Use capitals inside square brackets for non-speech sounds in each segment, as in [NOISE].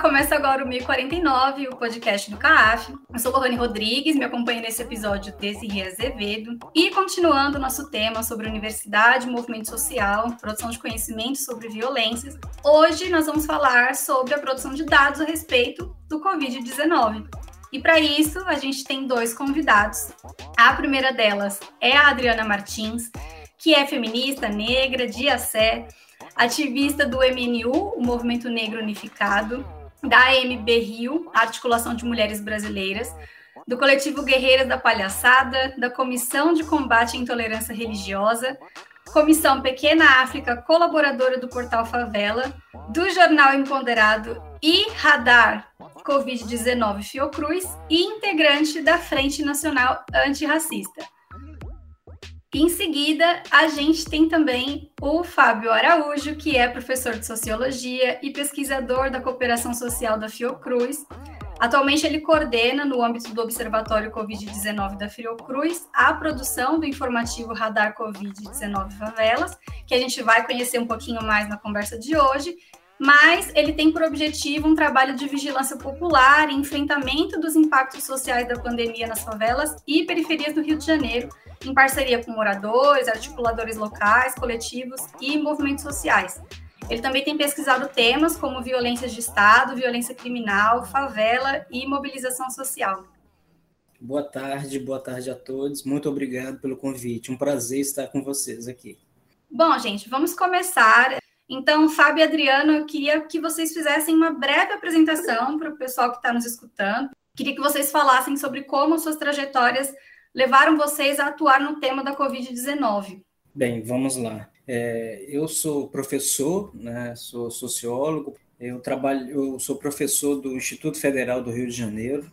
Começa agora o 1049, o podcast do CAF. Eu sou Lohane Rodrigues, me acompanha nesse episódio Desirê Azevedo. E continuando nosso tema sobre universidade, movimento social, produção de conhecimento sobre violências, hoje nós vamos falar sobre a produção de dados a respeito do Covid-19. E para isso, a gente tem dois convidados. A primeira delas é a Adriana Martins, que é feminista, negra, de Assé, ativista do MNU, o Movimento Negro Unificado, da AMB Rio, Articulação de Mulheres Brasileiras, do coletivo Guerreiras da Palhaçada, da Comissão de Combate à Intolerância Religiosa, Comissão Pequena África, colaboradora do portal Favela, do jornal Empoderado e Radar Covid-19 Fiocruz e integrante da Frente Nacional Antirracista. Em seguida, a gente tem também o Fábio Araújo, que é professor de Sociologia e pesquisador da Cooperação Social da Fiocruz. Atualmente, ele coordena, no âmbito do Observatório Covid-19 da Fiocruz, a produção do informativo Radar Covid-19 Favelas, que a gente vai conhecer um pouquinho mais na conversa de hoje, mas ele tem por objetivo um trabalho de vigilância popular e enfrentamento dos impactos sociais da pandemia nas favelas e periferias do Rio de Janeiro, em parceria com moradores, articuladores locais, coletivos e movimentos sociais. Ele também tem pesquisado temas como violência de Estado, violência criminal, favela e mobilização social. Boa tarde, boa tarde a todos. Muito obrigado pelo convite. Um prazer estar com vocês aqui. Bom, gente, vamos começar. Então, Fábio e Adriano, eu queria que vocês fizessem uma breve apresentação para o pessoal que está nos escutando. Queria que vocês falassem sobre como suas trajetórias levaram vocês a atuar no tema da Covid-19? Bem, vamos lá. É, eu sou professor, né, sou sociólogo, eu trabalho, eu sou professor do Instituto Federal do Rio de Janeiro.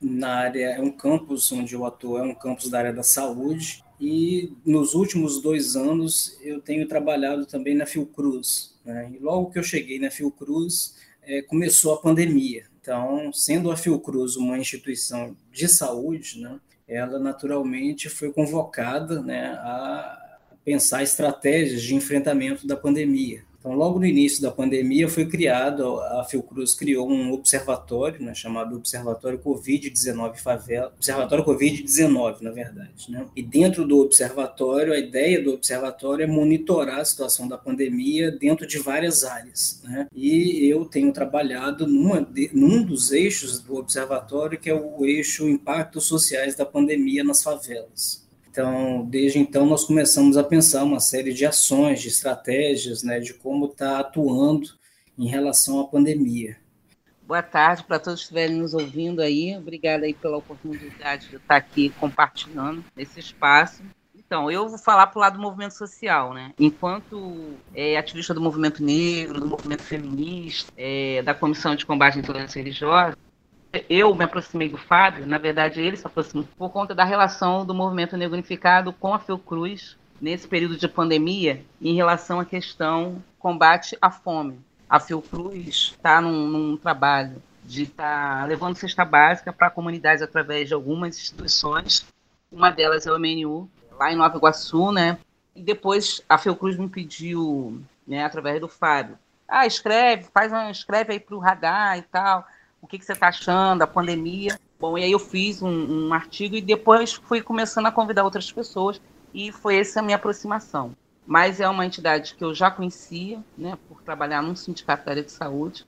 Na área é um campus onde eu atuo, é um campus da área da saúde. E nos últimos dois anos eu tenho trabalhado também na Fiocruz. Né? E logo que eu cheguei na Fiocruz, é, começou a pandemia. Então, sendo a Fiocruz uma instituição de saúde, né, ela naturalmente foi convocada né, a pensar estratégias de enfrentamento da pandemia. Então, logo no início da pandemia, foi criado, a Fiocruz criou um observatório, né, chamado Observatório Covid-19 Favela, Observatório Covid-19, na verdade. Né? E dentro do observatório, a ideia do observatório é monitorar a situação da pandemia dentro de várias áreas. Né? E eu tenho trabalhado numa de, num dos eixos do observatório, que é o eixo Impactos Sociais da Pandemia nas Favelas. Então, desde então, nós começamos a pensar uma série de ações, de estratégias, né, de como está atuando em relação à pandemia. Boa tarde para todos que estiverem nos ouvindo aí. Obrigada aí pela oportunidade de estar aqui compartilhando esse espaço. Então, eu vou falar para o lado do movimento social, né? Enquanto é, ativista do movimento negro, do movimento feminista, é, da Comissão de Combate à Intolerância Religiosa, eu me aproximei do Fábio, na verdade ele se aproximou por conta da relação do movimento negro unificado com a Fiocruz nesse período de pandemia em relação à questão combate à fome. A Fiocruz está num, num, trabalho de estar tá levando cesta básica para comunidades através de algumas instituições. Uma delas é o MNU, lá em Nova Iguaçu, né? E depois a Fiocruz me pediu, né, através do Fábio, ah, escreve, faz um, escreve aí para o radar e tal o que, que você está achando, a pandemia. Bom, e aí eu fiz um, um, artigo e depois fui começando a convidar outras pessoas e foi essa a minha aproximação. Mas é uma entidade que eu já conhecia, né, por trabalhar num sindicato da área de saúde.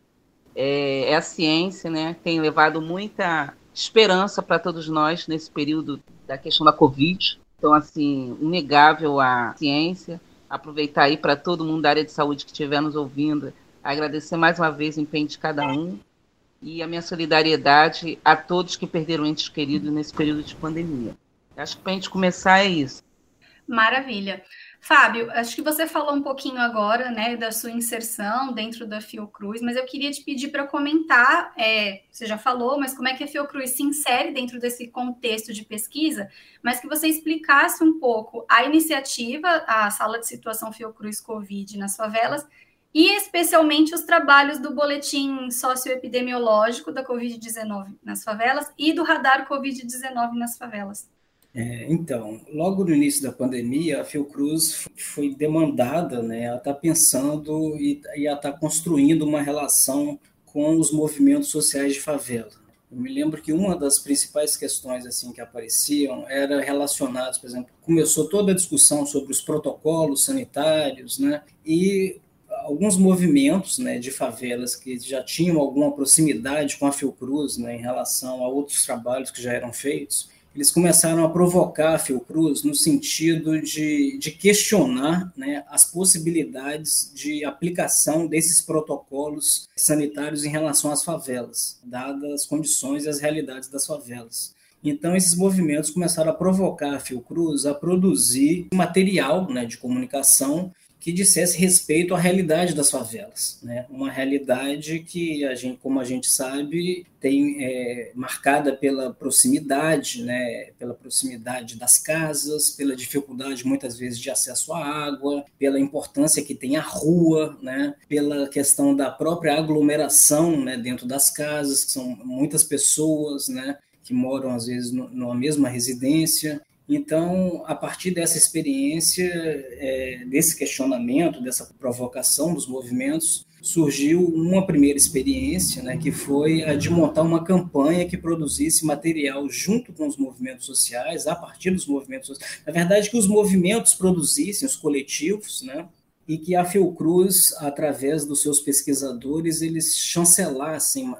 É, é a ciência, né, tem levado muita esperança para todos nós nesse período da questão da Covid. Então, assim, inegável a ciência. Aproveitar aí para todo mundo da área de saúde que estiver nos ouvindo, agradecer mais uma vez o empenho de cada um e a minha solidariedade a todos que perderam entes queridos nesse período de pandemia. Acho que para a gente começar é isso. Maravilha. Fábio, acho que você falou um pouquinho agora, né, da sua inserção dentro da Fiocruz, mas eu queria te pedir para comentar, é, você já falou, mas como é que a Fiocruz se insere dentro desse contexto de pesquisa, mas que você explicasse um pouco a iniciativa, a Sala de Situação Fiocruz Covid nas favelas, e especialmente os trabalhos do boletim socioepidemiológico da Covid-19 nas favelas e do radar Covid-19 nas favelas. É, então, logo no início da pandemia, a Fiocruz foi demandada né, a estar tá pensando e, e a estar tá construindo uma relação com os movimentos sociais de favela. Eu me lembro que uma das principais questões assim que apareciam era relacionadas, por exemplo, começou toda a discussão sobre os protocolos sanitários, né? E alguns movimentos né, de favelas que já tinham alguma proximidade com a Fiocruz né, em relação a outros trabalhos que já eram feitos, eles começaram a provocar a Fiocruz no sentido de, de questionar né, as possibilidades de aplicação desses protocolos sanitários em relação às favelas, dadas as condições e as realidades das favelas. Então, esses movimentos começaram a provocar a Fiocruz a produzir material né, de comunicação que dissesse respeito à realidade das favelas, né? Uma realidade que a gente, como a gente sabe, tem é, marcada pela proximidade, né? Pela proximidade das casas, pela dificuldade muitas vezes de acesso à água, pela importância que tem a rua, né? Pela questão da própria aglomeração, né? Dentro das casas, que são muitas pessoas, né? Que moram às vezes numa mesma residência então, a partir dessa experiência, é, desse questionamento, dessa provocação dos movimentos, surgiu uma primeira experiência, né, que foi a de montar uma campanha que produzisse material junto com os movimentos sociais, a partir dos movimentos sociais. Na verdade, que os movimentos produzissem, os coletivos, né, e que a Fiocruz, através dos seus pesquisadores, eles chancelassem,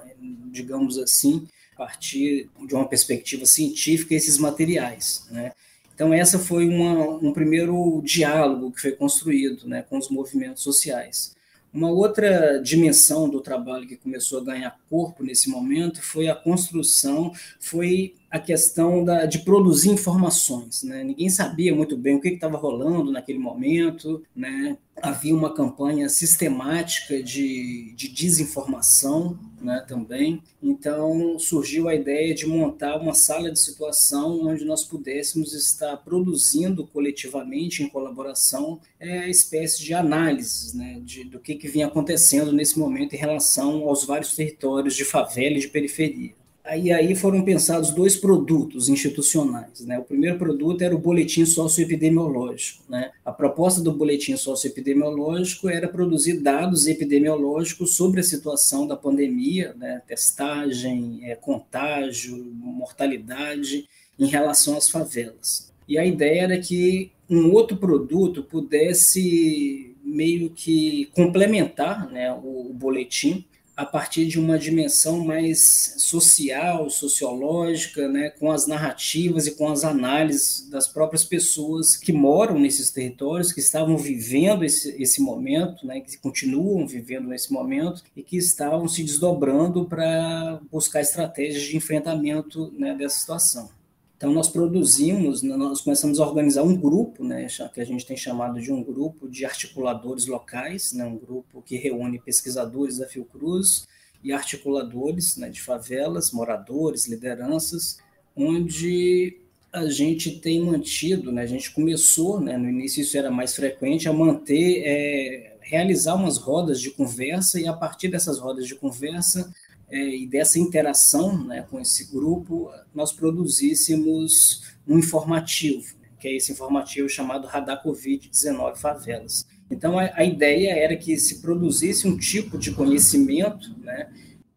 digamos assim, partir de uma perspectiva científica esses materiais. Né? Então, essa foi uma, um primeiro diálogo que foi construído né, com os movimentos sociais. Uma outra dimensão do trabalho que começou a ganhar corpo nesse momento foi a construção, foi a questão da, de produzir informações. Né? Ninguém sabia muito bem o que estava rolando naquele momento, né? havia uma campanha sistemática de, de desinformação né, também. Então surgiu a ideia de montar uma sala de situação onde nós pudéssemos estar produzindo coletivamente, em colaboração, é, espécie de análises né, de, do que, que vinha acontecendo nesse momento em relação aos vários territórios de favela e de periferia. Aí, aí foram pensados dois produtos institucionais. Né? O primeiro produto era o boletim socioepidemiológico. Né? A proposta do boletim socioepidemiológico era produzir dados epidemiológicos sobre a situação da pandemia, né? testagem, é, contágio, mortalidade em relação às favelas. E a ideia era que um outro produto pudesse meio que complementar né, o, o boletim a partir de uma dimensão mais social, sociológica, né, com as narrativas e com as análises das próprias pessoas que moram nesses territórios, que estavam vivendo esse, esse momento, né, que continuam vivendo nesse momento e que estavam se desdobrando para buscar estratégias de enfrentamento né, dessa situação. Então, nós produzimos, nós começamos a organizar um grupo, né, que a gente tem chamado de um grupo de articuladores locais, né, um grupo que reúne pesquisadores da Fiocruz e articuladores né, de favelas, moradores, lideranças, onde a gente tem mantido, né, a gente começou, né, no início isso era mais frequente, a manter, é, realizar umas rodas de conversa e a partir dessas rodas de conversa é, e dessa interação né, com esse grupo, nós produzíssemos um informativo, né, que é esse informativo chamado Radar Covid-19 Favelas. Então, a, a, ideia era que se produzisse um tipo de conhecimento né,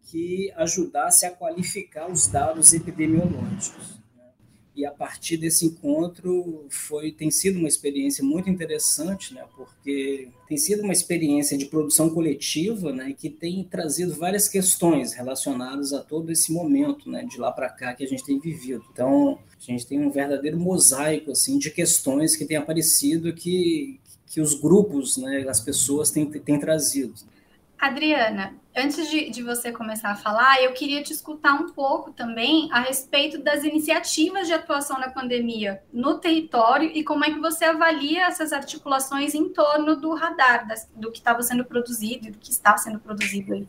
que ajudasse a qualificar os dados epidemiológicos. E a partir desse encontro foi tem sido uma experiência muito interessante, né? Porque tem sido uma experiência de produção coletiva, né? Que tem trazido várias questões relacionadas a todo esse momento, né? De lá para cá que a gente tem vivido. Então a gente tem um verdadeiro mosaico assim de questões que têm aparecido que que os grupos, né? As pessoas têm, têm trazido. Adriana, antes de, de, você começar a falar, eu queria te escutar um pouco também a respeito das iniciativas de atuação na pandemia no território e como é que você avalia essas articulações em torno do radar, das, do que estava sendo produzido e do que está sendo produzido aí.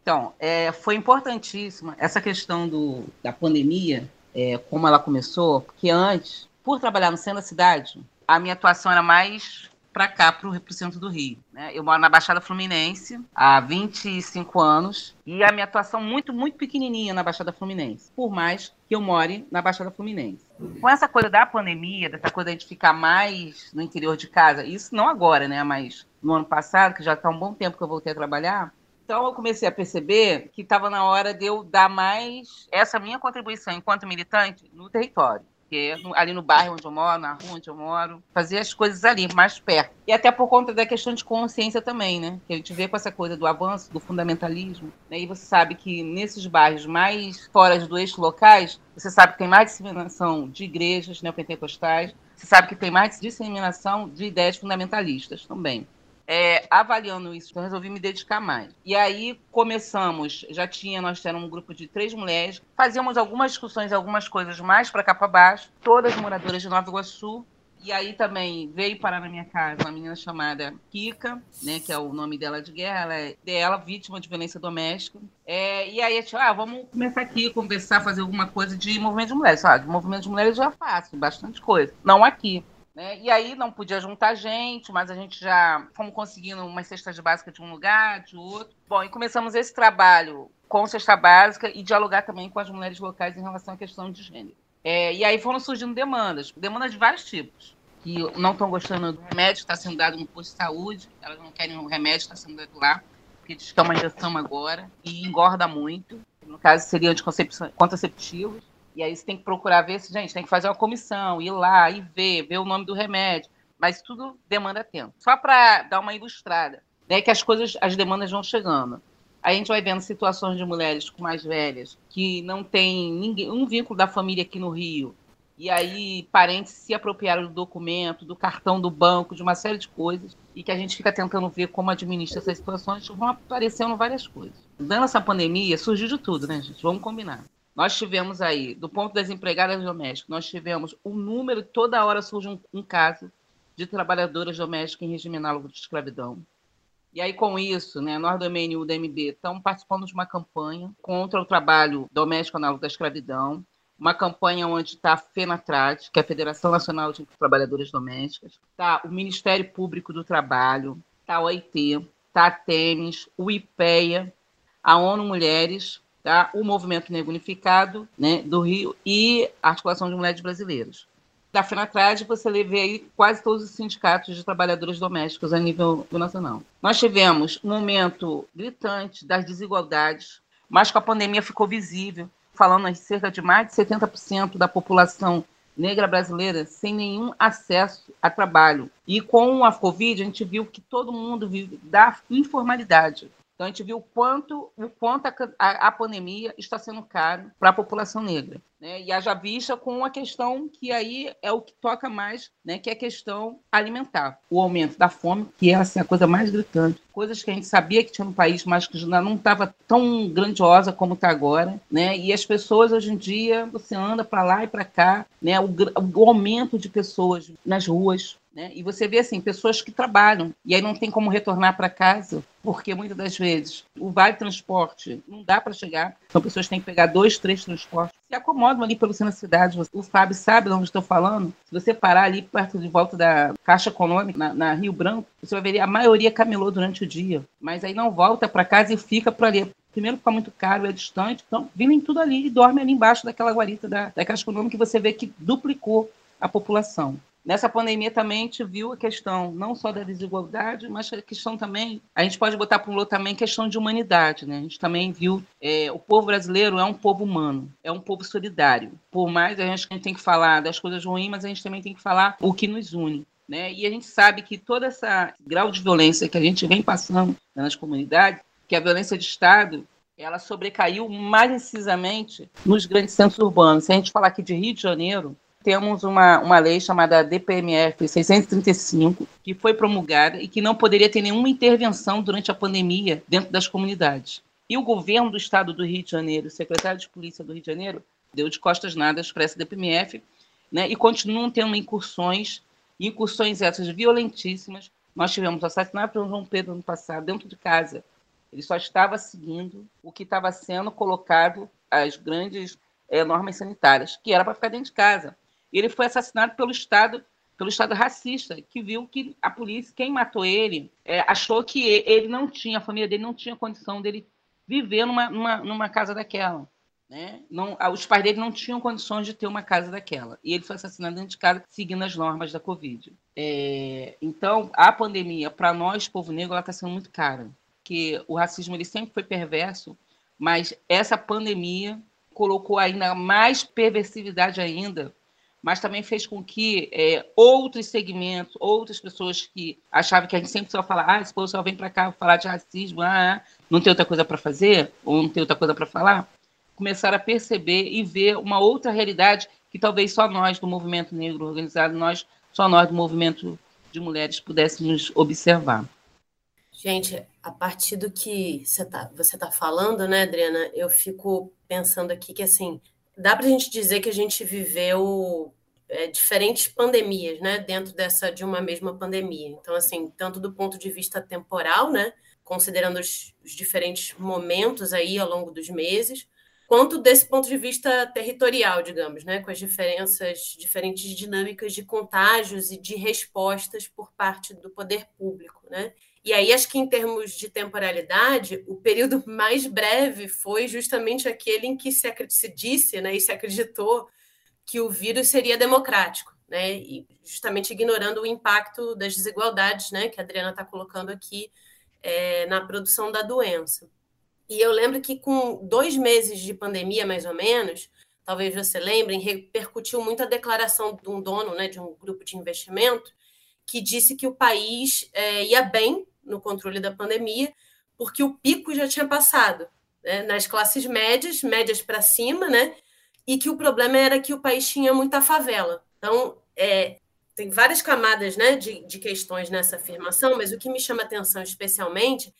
Então, é, foi importantíssima essa questão do, da pandemia, é, como ela começou, porque antes, por trabalhar no centro da cidade, a minha atuação era mais para cá, para o centro do Rio. Né? Eu moro na Baixada Fluminense há 25 anos e a minha atuação muito, muito pequenininha na Baixada Fluminense, por mais que eu more na Baixada Fluminense. Com essa coisa da pandemia, dessa coisa de a gente ficar mais no interior de casa, isso não agora, né? mas no ano passado, que já está um bom tempo que eu voltei a trabalhar, Então eu comecei a perceber que estava na hora de eu dar mais essa minha contribuição enquanto militante no território porque ali no bairro onde eu moro, na rua onde eu moro, fazer as coisas ali, mais perto. E até por conta da questão de consciência também, né? Que a gente vê com essa coisa do avanço, do fundamentalismo. Né? E você sabe que nesses bairros mais fora do eixo locais, você sabe que tem mais disseminação de igrejas neopentecostais, você sabe que tem mais disseminação de ideias fundamentalistas também é, avaliando isso, eu resolvi me dedicar mais. E aí começamos, já tinha, nós tínhamos um grupo de três mulheres, fazíamos algumas discussões, algumas coisas mais para cá para baixo, todas moradoras de Nova Iguaçu. E aí também veio parar na minha casa uma menina chamada Kika, né, que é o nome dela de guerra, ela é dela, vítima de violência doméstica. É, e aí a gente, ah, vamos começar aqui, conversar, fazer alguma coisa de movimento de mulheres. Ah, de movimento de mulheres eu já faço, bastante coisa. Não aqui. Né? E aí não podia juntar gente, mas a gente já fomos conseguindo uma cesta básica de um lugar, de outro. Bom, e começamos esse trabalho com cesta básica e dialogar também com as mulheres locais em relação à questão de gênero. É, e aí foram surgindo demandas, demandas de vários tipos, que não estão gostando do remédio que está sendo dado no posto de saúde, elas não querem o remédio que está sendo dado lá, porque diz que é uma injeção agora e engorda muito. No caso, seriam contraceptivos. E aí você tem que procurar ver se, gente, tem que fazer uma comissão, ir lá e ver, ver o nome do remédio. Mas tudo demanda tempo. Só para dar uma ilustrada, né, que as coisas, as demandas vão chegando. A gente vai vendo situações de mulheres com mais velhas que não tem ninguém, um vínculo da família aqui no Rio. E aí parentes se apropriaram do documento, do cartão do banco, de uma série de coisas, e que a gente fica tentando ver como administra essas situações, vão aparecendo várias coisas. Dando essa pandemia, surgiu de tudo, né, gente? Vamos combinar. Nós tivemos aí, do ponto das empregadas domésticas, nós tivemos um número, toda hora surge um, um caso de trabalhadoras domésticas em regime análogo de escravidão. E aí, com isso, né, nós do MN e o DMB estamos participando de uma campanha contra o trabalho doméstico análogo da escravidão, uma campanha onde está a FENATRAT, que é a Federação Nacional de Trabalhadoras Domésticas, está o Ministério Público do Trabalho, está o OIT, está a TEMES, o IPEA, a ONU Mulheres, tá? o Movimento Negro Unificado né, do Rio e a Articulação de Mulheres Brasileiras. Da FENATRAD, você levei aí quase todos os sindicatos de trabalhadores domésticos a nível nacional. Nós tivemos um momento gritante das desigualdades, mas com a pandemia ficou visível, falando em cerca de mais de 70% da população negra brasileira sem nenhum acesso a trabalho. E com a Covid, a gente viu que todo mundo vive da informalidade. Então a gente viu o quanto, o quanto a, a, a pandemia está sendo caro para a população negra. Né? E haja vista com uma questão que aí é o que toca mais, né? que é a questão alimentar. O aumento da fome, que é assim, a coisa mais gritante. Coisas que a gente sabia que tinha no país, mas que já não estava tão grandiosa como está agora. Né? E as pessoas, hoje em dia, você anda para lá e para cá, né? O, o aumento de pessoas nas ruas, né? E você vê assim, pessoas que trabalham e aí não tem como retornar para casa, porque muitas das vezes o vale transporte não dá para chegar, então pessoas têm que pegar dois, três transportes, se acomodam ali pelo centro da cidade. O Fábio sabe de onde estou falando. Se você parar ali perto de volta da Caixa Econômica, na, na Rio Branco, você vai ver a maioria camelou durante o dia, mas aí não volta para casa e fica por ali primeiro fica muito caro, é distante, então vivem tudo ali e dormem ali embaixo daquela guarita da, da Caixa Econômica e você vê que duplicou a população. Nessa pandemia também a gente viu a questão não só da desigualdade, mas a questão também, a gente pode botar para um lado também questão de humanidade, né? A gente também viu é, o povo brasileiro é um povo humano, é um povo solidário. Por mais a gente, a gente tem que falar das coisas ruins, mas a gente também tem que falar o que nos une. Né? E a gente sabe que todo esse grau de violência que a gente vem passando nas comunidades, que a violência de Estado, ela sobrecaiu mais incisamente nos grandes centros urbanos. Se a gente falar aqui de Rio de Janeiro, temos uma, uma lei chamada DPMF 635, que foi promulgada e que não poderia ter nenhuma intervenção durante a pandemia dentro das comunidades. E o governo do estado do Rio de Janeiro, o secretário de polícia do Rio de Janeiro, deu de costas nadas para essa DPMF, né, e continuam tendo incursões, incursões essas violentíssimas. Nós tivemos o assassinato de João Pedro no passado, dentro de casa. Ele só estava seguindo o que estava sendo colocado, as grandes é, normas sanitárias, que era para ficar dentro de casa ele foi assassinado pelo Estado pelo Estado racista, que viu que a polícia, quem matou ele, é, achou que ele não tinha, a família dele não tinha condição dele viver numa, numa, numa casa daquela. Né? Não, os pais dele não tinham condições de ter uma casa daquela. E ele foi assassinado dentro de casa, seguindo as normas da Covid. É, então, a pandemia, para nós, povo negro, ela está sendo muito cara. que o racismo ele sempre foi perverso, mas essa pandemia colocou ainda mais perversividade ainda, mas também fez com que é, outros segmentos, outras pessoas que achavam que a gente sempre só fala, ah, esse povo só vem para cá falar de racismo, ah, não tem outra coisa para fazer, ou não tem outra coisa para falar, começaram a perceber e ver uma outra realidade que talvez só nós do movimento negro organizado, nós, só nós do movimento de mulheres pudéssemos observar. Gente, a partir do que você está você tá falando, né, Adriana, eu fico pensando aqui que, assim, dá para a gente dizer que a gente viveu é, diferentes pandemias, né, dentro dessa de uma mesma pandemia. Então, assim, tanto do ponto de vista temporal, né, considerando os, os diferentes momentos aí ao longo dos meses, quanto desse ponto de vista territorial, digamos, né, com as diferenças, diferentes dinâmicas de contágios e de respostas por parte do poder público, né? E aí, acho que em termos de temporalidade, o período [LAUGHS] mais breve foi justamente aquele em que se, se disse né, e se acreditou que o vírus seria democrático, né? E justamente ignorando o impacto das desigualdades, né, que a Adriana está colocando aqui é, na produção da doença. E eu lembro que com dois meses de pandemia, mais ou menos, talvez você lembrem, repercutiu muito a declaração de um dono, né, de um grupo de investimento, que disse que o país é, ia bem no controle da pandemia, porque o pico já tinha passado né, nas classes médias, médias para cima, né? E que o problema era que o país tinha muita favela. Então, é, tem várias camadas né, de, de questões nessa afirmação, mas o que me chama atenção especialmente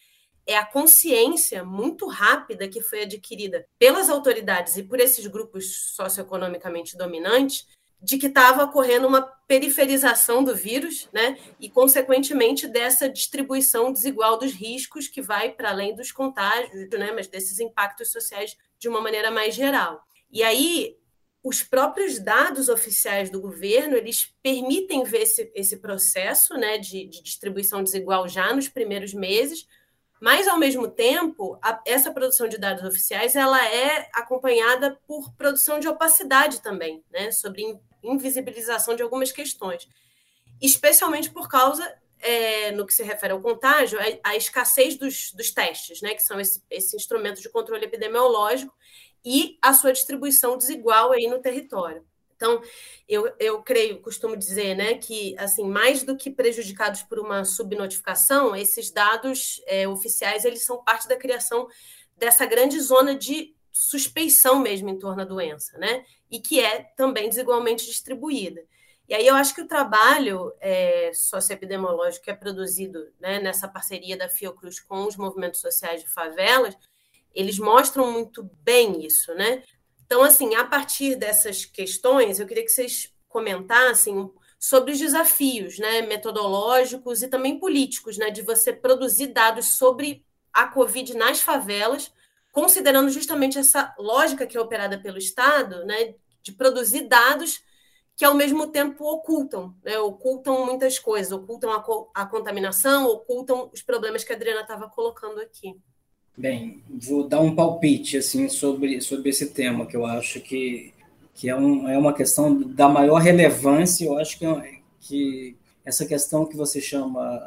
é a consciência muito rápida que foi adquirida pelas autoridades e por esses grupos socioeconomicamente dominantes de que estava ocorrendo uma periferização do vírus, né? E, consequentemente, dessa distribuição desigual dos riscos que vai para além dos contágios, né? Mas desses impactos sociais de uma maneira mais geral. E aí, os próprios dados oficiais do governo, eles permitem ver esse, esse processo, né? De, de distribuição desigual já nos primeiros meses, mas, ao mesmo tempo, a, essa produção de dados oficiais ela é acompanhada por produção de opacidade também, né, sobre invisibilização de algumas questões, especialmente por causa, é, no que se refere ao contágio, a, escassez dos, dos, testes, né, que são esse, esse instrumento de controle epidemiológico, e a sua distribuição desigual aí no território. Então, eu, eu creio, costumo dizer, né, que assim, mais do que prejudicados por uma subnotificação, esses dados é, oficiais eles são parte da criação dessa grande zona de suspeição mesmo em torno da doença, né? E que é também desigualmente distribuída. E aí eu acho que o trabalho é, socioepidemiológico que é produzido né, nessa parceria da Fiocruz com os movimentos sociais de favelas, eles mostram muito bem isso, né? Então, assim, a partir dessas questões, eu queria que vocês comentassem sobre os desafios né, metodológicos e também políticos, né, de você produzir dados sobre a Covid nas favelas, considerando justamente essa lógica que é operada pelo Estado, né, de produzir dados que ao mesmo tempo ocultam, né, ocultam muitas coisas, ocultam a, a contaminação, ocultam os problemas que a Adriana estava colocando aqui. Bem, vou dar um palpite assim sobre, sobre esse tema, que eu acho que, que é, um, é uma questão da maior relevância. Eu acho que, que essa questão que você chama,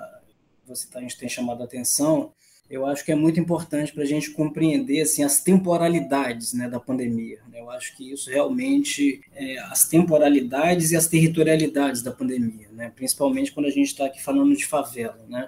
você tá, tem chamado a atenção, eu acho que é muito importante para a gente compreender assim, as temporalidades né, da pandemia. Eu acho que isso realmente, é, as temporalidades e as territorialidades da pandemia, né, principalmente quando a gente está aqui falando de favela. Né?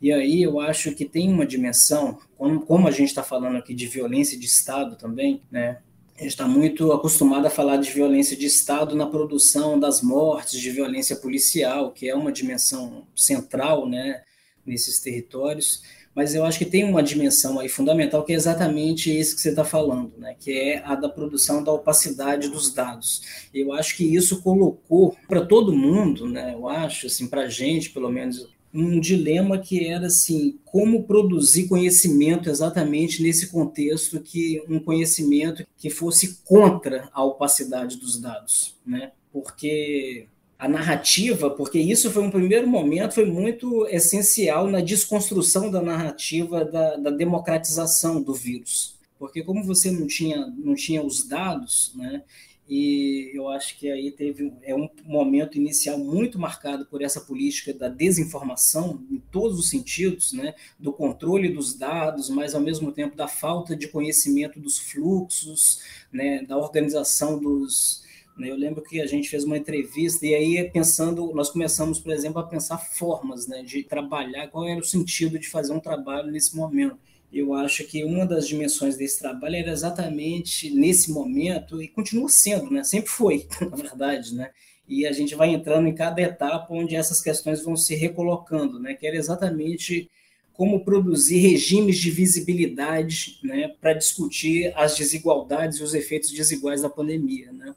E aí eu acho que tem uma dimensão, como, como a gente está falando aqui de violência de Estado também, né? A gente está muito acostumado a falar de violência de Estado na produção das mortes, de violência policial, que é uma dimensão central né, nesses territórios. Mas eu acho que tem uma dimensão aí fundamental que é exatamente isso que você está falando, né, que é a da produção da opacidade dos dados. Eu acho que isso colocou para todo mundo, né, eu acho, assim, para a gente, pelo menos um dilema que era assim, como produzir conhecimento exatamente nesse contexto que um conhecimento que fosse contra a opacidade dos dados, né? Porque a narrativa, porque isso foi um primeiro momento, foi muito essencial na desconstrução da narrativa da, da democratização do vírus. Porque como você não tinha, não tinha os dados, né? E eu acho que aí teve é um momento inicial muito marcado por essa política da desinformação em todos os sentidos, né, do controle dos dados, mas ao mesmo tempo da falta de conhecimento dos fluxos, né, da organização dos. Eu lembro que a gente fez uma entrevista e aí pensando, nós começamos, por exemplo, a pensar formas né, de trabalhar, qual era o sentido de fazer um trabalho nesse momento eu acho que uma das dimensões desse trabalho era exatamente nesse momento, e continua sendo, né? sempre foi, [LAUGHS] na verdade, né? e a gente vai entrando em cada etapa onde essas questões vão se recolocando, né? que era exatamente como produzir regimes de visibilidade né? para discutir as desigualdades e os efeitos desiguais da pandemia. Né?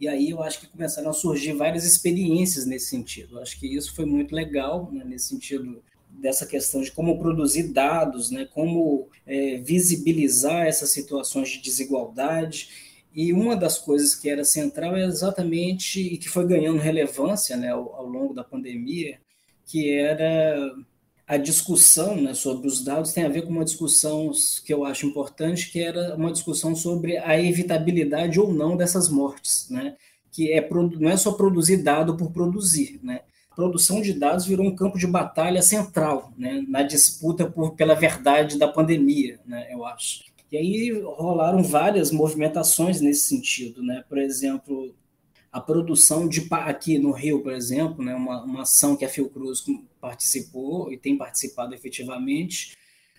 E aí eu acho que começaram a surgir várias experiências nesse sentido. Eu acho que isso foi muito legal, né? nesse sentido dessa questão de como produzir dados, né, como é, visibilizar essas situações de desigualdade. E uma das coisas que era central é exatamente, e que foi ganhando relevância né, ao, ao longo da pandemia, que era a discussão né, sobre os dados tem a ver com uma discussão que eu acho importante, que era uma discussão sobre a evitabilidade ou não dessas mortes, né? que é, não é só produzir dado por produzir, né? produção de dados virou um campo de batalha central né, na disputa por, pela verdade da pandemia, né, eu acho. E aí rolaram várias movimentações nesse sentido, né? Por exemplo, a produção de aqui no Rio, por exemplo, né, uma, uma ação que a Fiocruz participou e tem participado efetivamente,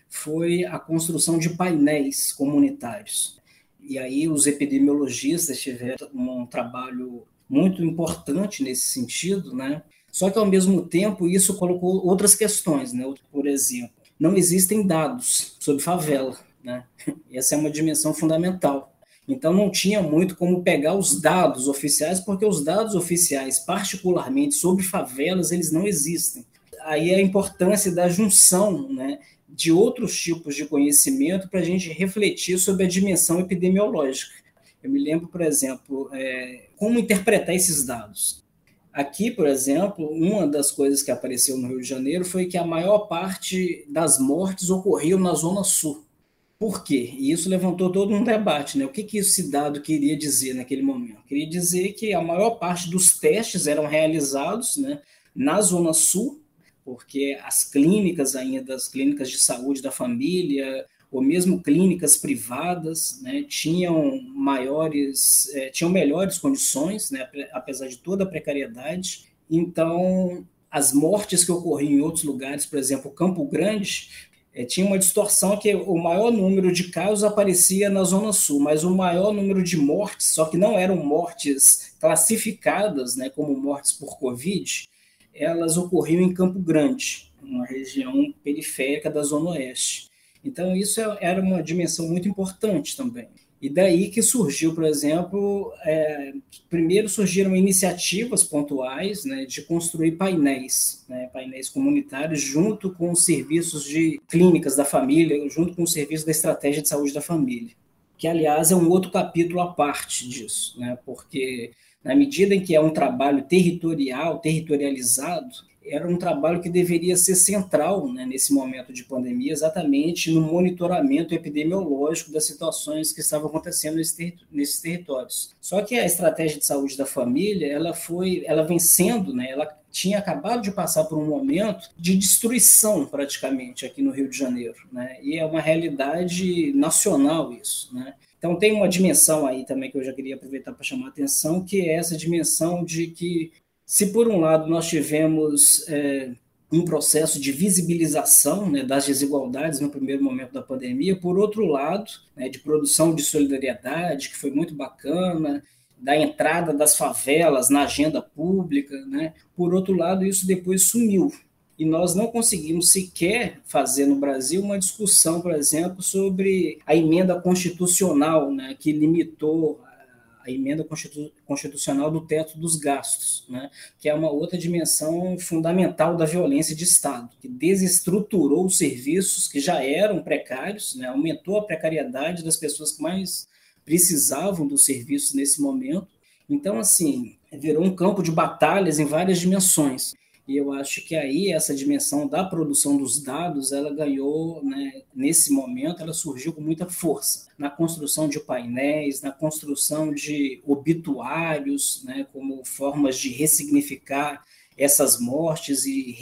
foi a construção de painéis comunitários. E aí os epidemiologistas tiveram um trabalho muito importante nesse sentido, né? Só que, ao mesmo tempo, isso colocou outras questões, né? Por exemplo, não existem dados sobre favela, né? [LAUGHS] Essa é uma dimensão fundamental. Então, não tinha muito como pegar os dados oficiais, porque os dados oficiais, particularmente sobre favelas, eles não existem. Aí a importância da junção né, de outros tipos de conhecimento para a gente refletir sobre a dimensão epidemiológica. Eu me lembro, por exemplo, é, como interpretar esses dados. Aqui, por exemplo, uma das coisas que apareceu no Rio de Janeiro foi que a maior parte das mortes ocorriam na Zona Sul. Por quê? E isso levantou todo um debate, né? O que, que esse dado queria dizer naquele momento? Queria dizer que a maior parte dos testes eram realizados né, na Zona Sul, porque as clínicas ainda, as clínicas de saúde da família, ou mesmo clínicas privadas, né, tinham maiores, é, tinham melhores condições, né, apesar de toda a precariedade. Então, as mortes que ocorriam em outros lugares, por exemplo, Campo Grande, é, tinha uma distorção que o maior número de casos aparecia na Zona Sul, mas o maior número de mortes, só que não eram mortes classificadas né, como mortes por Covid, elas ocorriam em Campo Grande, uma região periférica da Zona Oeste. Então, isso é, era uma dimensão muito importante também. E daí que surgiu, por exemplo, é, primeiro surgiram iniciativas pontuais né, de construir painéis, né, painéis comunitários, junto com os serviços de clínicas da família, junto com o serviço da estratégia de saúde da família, que, aliás, é um outro capítulo à parte disso, né, porque na medida em que é um trabalho territorial, territorializado, era um trabalho que deveria ser central né, nesse momento de pandemia, exatamente no monitoramento epidemiológico das situações que estavam acontecendo nesse nesses territórios. Só que a estratégia de saúde da família, ela foi, ela vem sendo, né, ela tinha acabado de passar por um momento de destruição praticamente aqui no Rio de Janeiro, né? E é uma realidade nacional isso, né? Então tem uma dimensão aí também que eu já queria aproveitar para chamar a atenção, que é essa dimensão de que se, por um lado, nós tivemos é, um processo de visibilização né, das desigualdades no primeiro momento da pandemia, por outro lado, né, de produção de solidariedade, que foi muito bacana, da entrada das favelas na agenda pública, né? por outro lado, isso depois sumiu. E nós não conseguimos sequer fazer no Brasil uma discussão, por exemplo, sobre a emenda constitucional né, que limitou a emenda constitucional do teto dos gastos, né, que é uma outra dimensão fundamental da violência de Estado, que desestruturou os serviços que já eram precários, né, aumentou a precariedade das pessoas que mais precisavam dos serviços nesse momento. Então, assim, virou um campo de batalhas em várias dimensões. E eu acho que aí essa dimensão da produção dos dados, ela ganhou, né, nesse momento, ela surgiu com muita força na construção de painéis, na construção de obituários, né, como formas de ressignificar essas mortes e,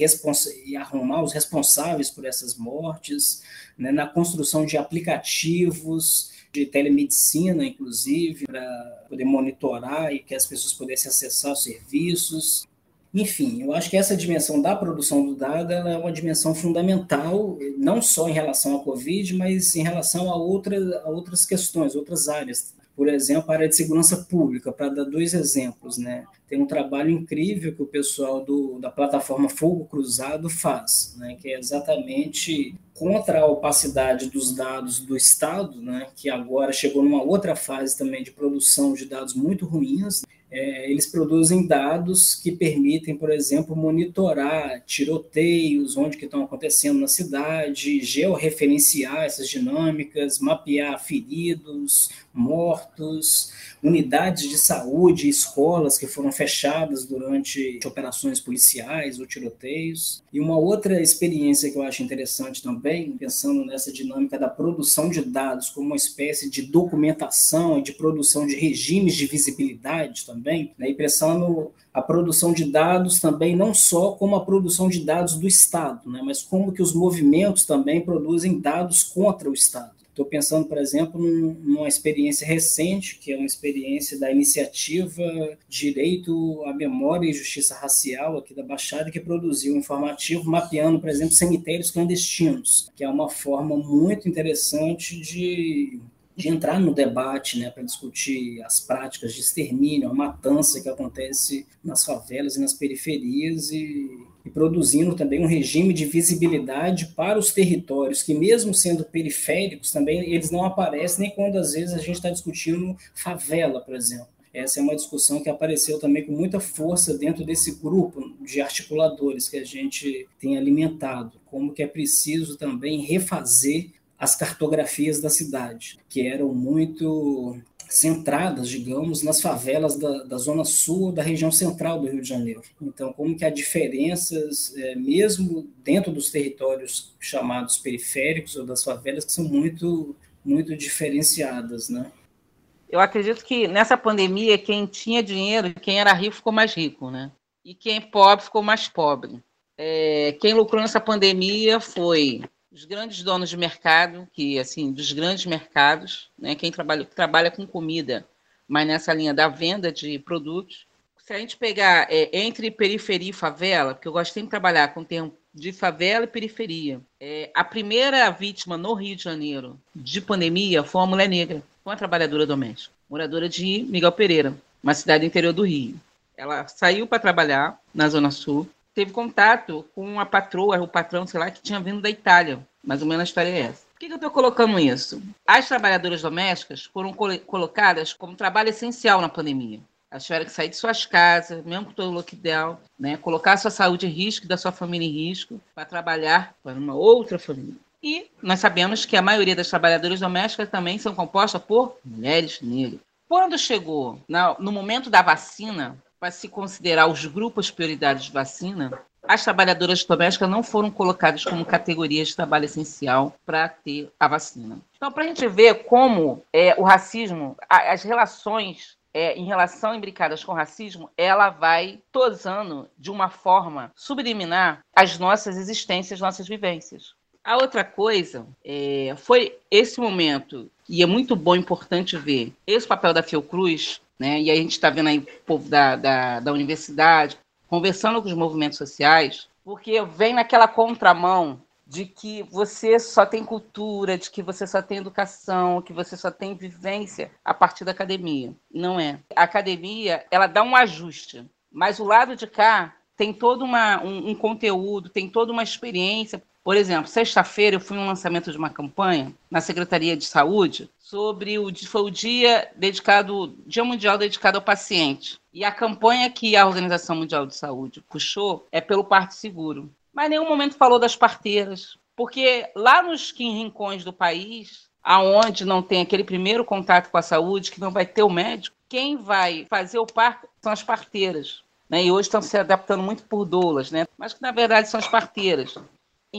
e, arrumar os responsáveis por essas mortes, né, na construção de aplicativos de telemedicina, inclusive, para poder monitorar e que as pessoas pudessem acessar os serviços. Enfim, eu acho que essa dimensão da produção do dado é uma dimensão fundamental, não só em relação à Covid, mas em relação a, outra, a outras questões, outras áreas. Por exemplo, a área de segurança pública, para dar dois exemplos. Né? Tem um trabalho incrível que o pessoal do, da plataforma Fogo Cruzado faz, né? que é exatamente contra a opacidade dos dados do Estado, né? que agora chegou numa outra fase também de produção de dados muito ruins é, eles produzem dados que permitem, por exemplo, monitorar tiroteios, onde que estão acontecendo na cidade, georreferenciar essas dinâmicas, mapear feridos, mortos, unidades de saúde, escolas que foram fechadas durante operações policiais ou tiroteios. E uma outra experiência que eu acho interessante também, pensando nessa dinâmica da produção de dados como uma espécie de documentação e de produção de regimes de visibilidade também, né, e pensando a produção de dados também não só como a produção de dados do Estado, né, mas como que os movimentos também produzem dados contra o Estado. Estou pensando, por exemplo, numa experiência recente, que é uma experiência da iniciativa Direito à Memória e Justiça Racial aqui da Baixada, que produziu um informativo mapeando, por exemplo, cemitérios clandestinos, que é uma forma muito interessante de de entrar no debate né, para discutir as práticas de extermínio, a matança que acontece nas favelas e nas periferias e, e, produzindo também um regime de visibilidade para os territórios que, mesmo sendo periféricos, também eles não aparecem nem quando às vezes a gente está discutindo favela, por exemplo. Essa é uma discussão que apareceu também com muita força dentro desse grupo de articuladores que a gente tem alimentado, como que é preciso também refazer as cartografias da cidade, que eram muito centradas, digamos, nas favelas da, da zona sul da região central do Rio de Janeiro. Então, como que há diferenças, é, mesmo dentro dos territórios chamados periféricos ou das favelas, que são muito, muito diferenciadas, né? Eu acredito que nessa pandemia, quem tinha dinheiro, quem era rico ficou mais rico, né? E quem é pobre ficou mais pobre. É, quem lucrou nessa pandemia foi os grandes donos de mercado, que assim, dos grandes mercados, né, quem trabalha, trabalha com comida, mas nessa linha da venda de produtos. Se a gente pegar é, entre periferia e favela, porque eu gosto sempre de trabalhar com o termo de favela e periferia. É, a primeira vítima no Rio de Janeiro de pandemia foi uma mulher negra, uma trabalhadora doméstica, moradora de Miguel Pereira, uma cidade interior do Rio. Ela saiu para trabalhar na Zona Sul, teve contato com a patroa, o patrão, sei lá, que tinha vindo da Itália. Mais ou menos a história é essa. Por que, eu estou colocando isso? As trabalhadoras domésticas foram colocadas como trabalho essencial na pandemia. Elas tiveram que sair de suas casas, mesmo com todo o lockdown, né? colocar a sua saúde em risco e da sua família em risco para trabalhar para uma outra família. E nós sabemos que a maioria das trabalhadoras domésticas também são compostas por mulheres negras. Quando chegou no momento da vacina, para se considerar os grupos prioritários de vacina, as trabalhadoras domésticas não foram colocadas como categoria de trabalho essencial para ter a vacina. Então, para a gente ver como é, o racismo, as relações é, em relação imbricadas com racismo, ela vai tosando de uma forma subliminar as nossas existências, nossas vivências. A outra coisa é, foi esse momento, e é muito bom, importante ver, esse papel da Fiocruz né? E a gente está vendo aí o povo da, da, da universidade conversando com os movimentos sociais, porque vem naquela contramão de que você só tem cultura, de que você só tem educação, que você só tem vivência a partir da academia. Não é. A academia, ela dá um ajuste, mas o lado de cá tem todo uma, um, um conteúdo, tem toda uma experiência por exemplo, sexta-feira eu fui um lançamento de uma campanha na Secretaria de Saúde sobre o foi o dia dedicado, Dia Mundial dedicado ao paciente. E a campanha que a Organização Mundial de Saúde puxou é pelo parto seguro. Mas nenhum momento falou das parteiras, porque lá nos rincões do país, aonde não tem aquele primeiro contato com a saúde, que não vai ter o médico, quem vai fazer o parto são as parteiras. né? e hoje estão se adaptando muito por doulas, né? mas que na verdade são as parteiras.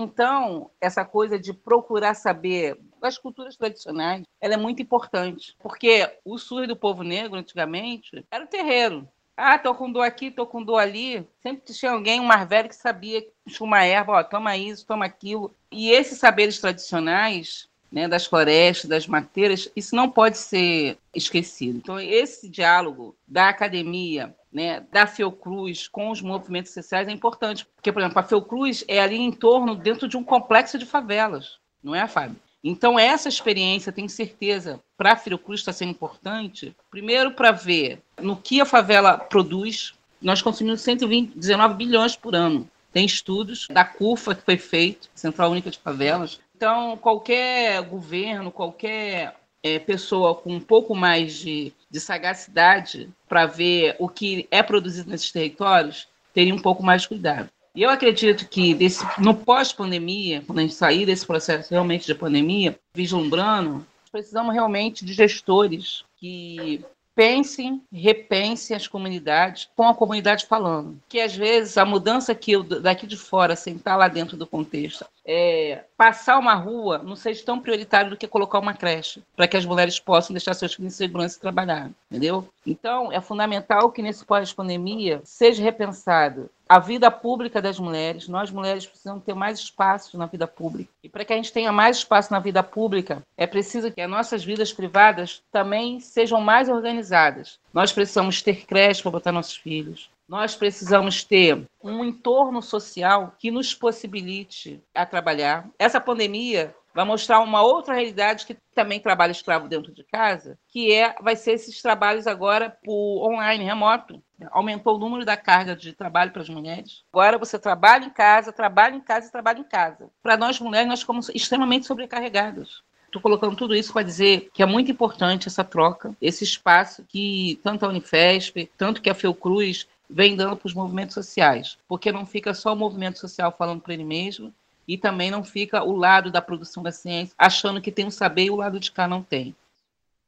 Então, essa coisa de procurar saber das culturas tradicionais, ela é muito importante, porque o SUS do povo negro, antigamente, era o terreiro. Ah, tô com dor aqui, tô com dor ali. Sempre tinha alguém, um mais velho, que sabia uma erva, ó, toma isso, toma aquilo. E esses saberes tradicionais, né, das florestas, das mateiras, isso não pode ser esquecido. Então, esse diálogo da academia, né, da Fiocruz com os movimentos sociais é importante. Porque, por exemplo, a Fiocruz é ali em torno, dentro de um complexo de favelas, não é, Fábio? Então, essa experiência, tenho certeza, para a Fiocruz está sendo importante, primeiro para ver no que a favela produz. Nós consumimos 119 bilhões por ano. Tem estudos da CUFA que foi feito, Central Única de Favelas. Então, qualquer governo, qualquer é, pessoa com um pouco mais de, de sagacidade para ver o que é produzido nesses territórios, teria um pouco mais de cuidado. E eu acredito que desse, no pós-pandemia, quando a gente sair desse processo realmente de pandemia, vislumbrando, precisamos realmente de gestores que pensem, repensem as comunidades, com a comunidade falando. Que às vezes a mudança que eu daqui de fora, sem estar lá dentro do contexto, é passar uma rua não seja tão prioritário do que colocar uma creche, para que as mulheres possam deixar seus filhos em segurança e trabalhar, entendeu? Então, é fundamental que nesse pós-pandemia seja repensado a vida pública das mulheres. Nós, mulheres, precisamos ter mais espaço na vida pública. E para que a gente tenha mais espaço na vida pública, é preciso que as nossas vidas privadas também sejam mais organizadas. Nós precisamos ter creche para botar nossos filhos. Nós precisamos ter um entorno social que nos possibilite a trabalhar. Essa pandemia vai mostrar uma outra realidade que também trabalha escravo dentro de casa, que é vai ser esses trabalhos agora por online, remoto. Aumentou o número da carga de trabalho para as mulheres. Agora você trabalha em casa, trabalha em casa trabalha em casa. Para nós mulheres, nós ficamos extremamente sobrecarregadas. Estou colocando tudo isso para dizer que é muito importante essa troca, esse espaço que tanto a Unifesp, tanto que a Fiocruz vem dando para os movimentos sociais, porque não fica só o movimento social falando para ele mesmo, e também não fica o lado da produção da ciência achando que tem um saber e o lado de cá não tem.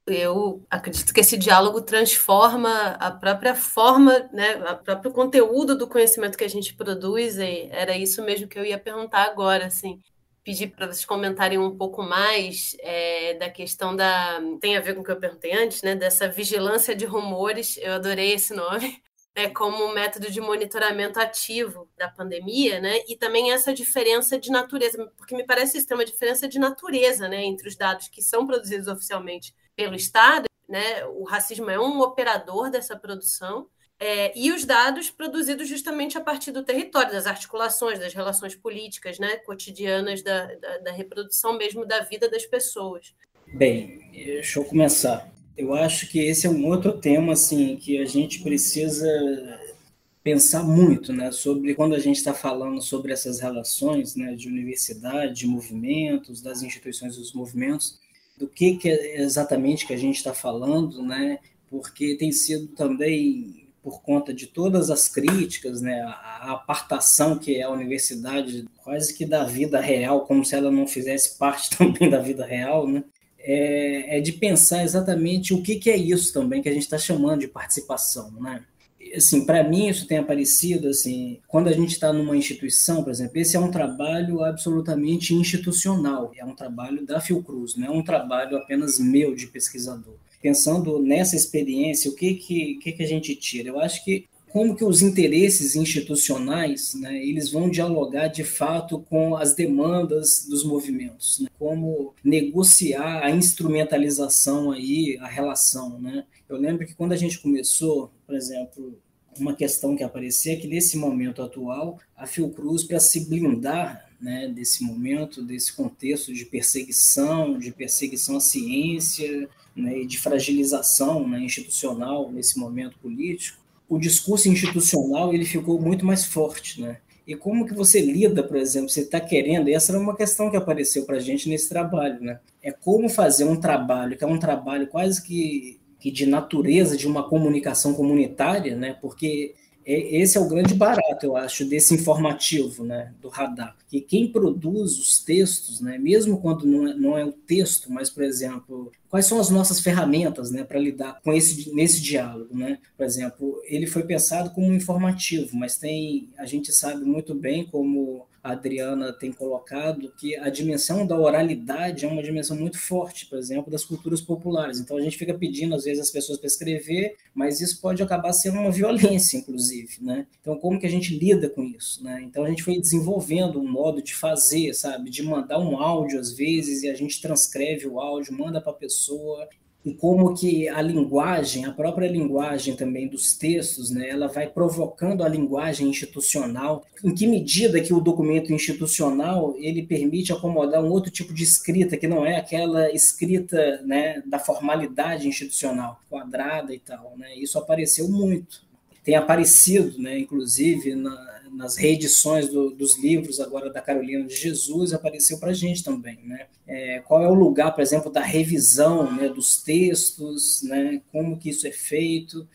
Eu acredito que esse diálogo transforma a própria forma, né, o próprio conteúdo do conhecimento que a gente produz, e era isso mesmo que eu ia perguntar agora, assim, pedir para vocês comentarem um pouco mais é, da questão da. Tem a ver com o que eu perguntei antes, né? Dessa vigilância de rumores. Eu adorei esse nome né, como um método de monitoramento ativo da pandemia, né, e também essa diferença de natureza, porque me parece isso, tem uma diferença de natureza né, entre os dados que são produzidos oficialmente pelo Estado, né, o racismo é um operador dessa produção, é, e os dados produzidos justamente a partir do território, das articulações, das relações políticas né, cotidianas da, da, da reprodução mesmo da vida das pessoas. Bem, deixa eu começar eu acho que esse é um outro tema assim que a gente precisa pensar muito, né, sobre quando a gente está falando sobre essas relações, né, de universidade, de movimentos, das instituições dos movimentos, do que, que é exatamente que a gente está falando, né, porque tem sido também por conta de todas as críticas, né, a apartação que é a universidade quase que da vida real, como se ela não fizesse parte [LAUGHS] também da vida real, né, é, é de pensar exatamente o que, que é isso também que a gente está chamando de participação, né? Assim, para mim isso tem aparecido assim, quando a gente está numa instituição, por exemplo, esse é um trabalho absolutamente institucional, é um trabalho da Fiocruz, não é um trabalho apenas meu de pesquisador. Pensando nessa experiência, o que que, que, que a gente tira? Eu acho que como que os interesses institucionais né, eles vão dialogar de fato com as demandas dos movimentos, né? como negociar a instrumentalização aí, a relação. Né? Eu lembro que quando a gente começou, por exemplo, uma questão que aparecia é que nesse momento atual, a Fiocruz, para se blindar né, desse momento, desse contexto de perseguição, de perseguição à ciência né, e de fragilização né, institucional nesse momento político, o discurso institucional ele ficou muito mais forte, né? E como que você lida, por exemplo, você está querendo, e essa era uma questão que apareceu para a gente nesse trabalho, né? É como fazer um trabalho, que é um trabalho quase que, que de natureza de uma comunicação comunitária, né? Porque esse é o grande barato, eu acho, desse informativo, né, do radar. Que quem produz os textos, né, mesmo quando não é, não é o texto, mas, por exemplo, quais são as nossas ferramentas, né, para lidar com esse nesse diálogo, né? Por exemplo, ele foi pensado como um informativo, mas tem a gente sabe muito bem como a Adriana tem colocado, que a dimensão da oralidade é uma dimensão muito forte, por exemplo, das culturas populares. Então a gente fica pedindo às vezes as pessoas para escrever, mas isso pode acabar sendo uma violência, inclusive, né? Então como que a gente lida com isso, né? Então a gente foi desenvolvendo um modo de fazer, sabe, de mandar um áudio às vezes e a gente transcreve o áudio, manda para a pessoa e como que a linguagem, a própria linguagem também dos textos, né, ela vai provocando a linguagem institucional. Em que medida que o documento institucional ele permite acomodar um outro tipo de escrita que não é aquela escrita, né, da formalidade institucional, quadrada e tal, né? Isso apareceu muito. Tem aparecido, né, inclusive na, nas reedições do, dos livros agora da Carolina de Jesus apareceu para a gente também, né? É, qual é o lugar, por exemplo, da revisão né, dos textos, né? Como que isso é feito?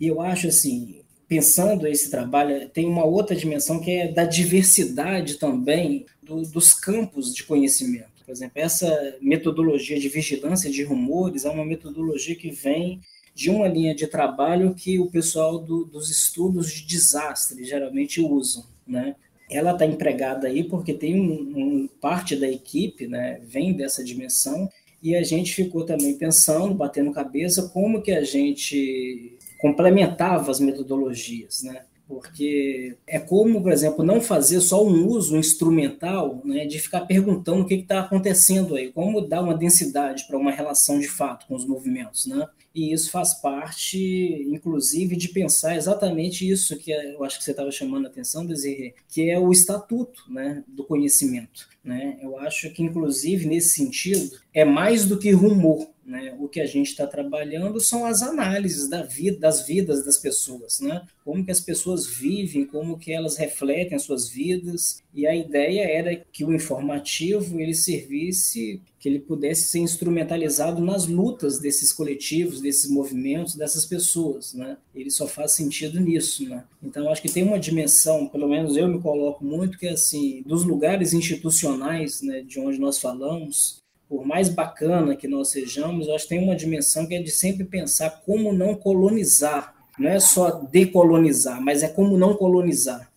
E eu acho assim, pensando esse trabalho, tem uma outra dimensão que é da diversidade também do, dos campos de conhecimento. Por exemplo, essa metodologia de vigilância de rumores é uma metodologia que vem de uma linha de trabalho que o pessoal do, dos estudos de desastre geralmente usam, né? Ela está empregada aí porque tem um, um, parte da equipe, né, vem dessa dimensão e a gente ficou também pensando, batendo cabeça, como que a gente complementava as metodologias, né? porque é como, por exemplo, não fazer só um uso instrumental né, de ficar perguntando o que está acontecendo aí, como dar uma densidade para uma relação de fato com os movimentos. Né? E isso faz parte, inclusive, de pensar exatamente isso que eu acho que você estava chamando a atenção, Desirê, que é o estatuto né, do conhecimento. Né? Eu acho que, inclusive, nesse sentido, é mais do que rumor. Né? O que a gente está trabalhando são as análises da vida, das vidas das pessoas, né? como que as pessoas vivem, como que elas refletem as suas vidas. E a ideia era que o informativo ele servisse, que ele pudesse ser instrumentalizado nas lutas desses coletivos, desses movimentos, dessas pessoas. Né? Ele só faz sentido nisso. Né? Então, acho que tem uma dimensão, pelo menos eu me coloco muito, que é assim, dos lugares institucionais né, de onde nós falamos, por mais bacana que nós sejamos, que tem uma dimensão que é de sempre pensar como não colonizar. Não é só decolonizar, mas é como não colonizar.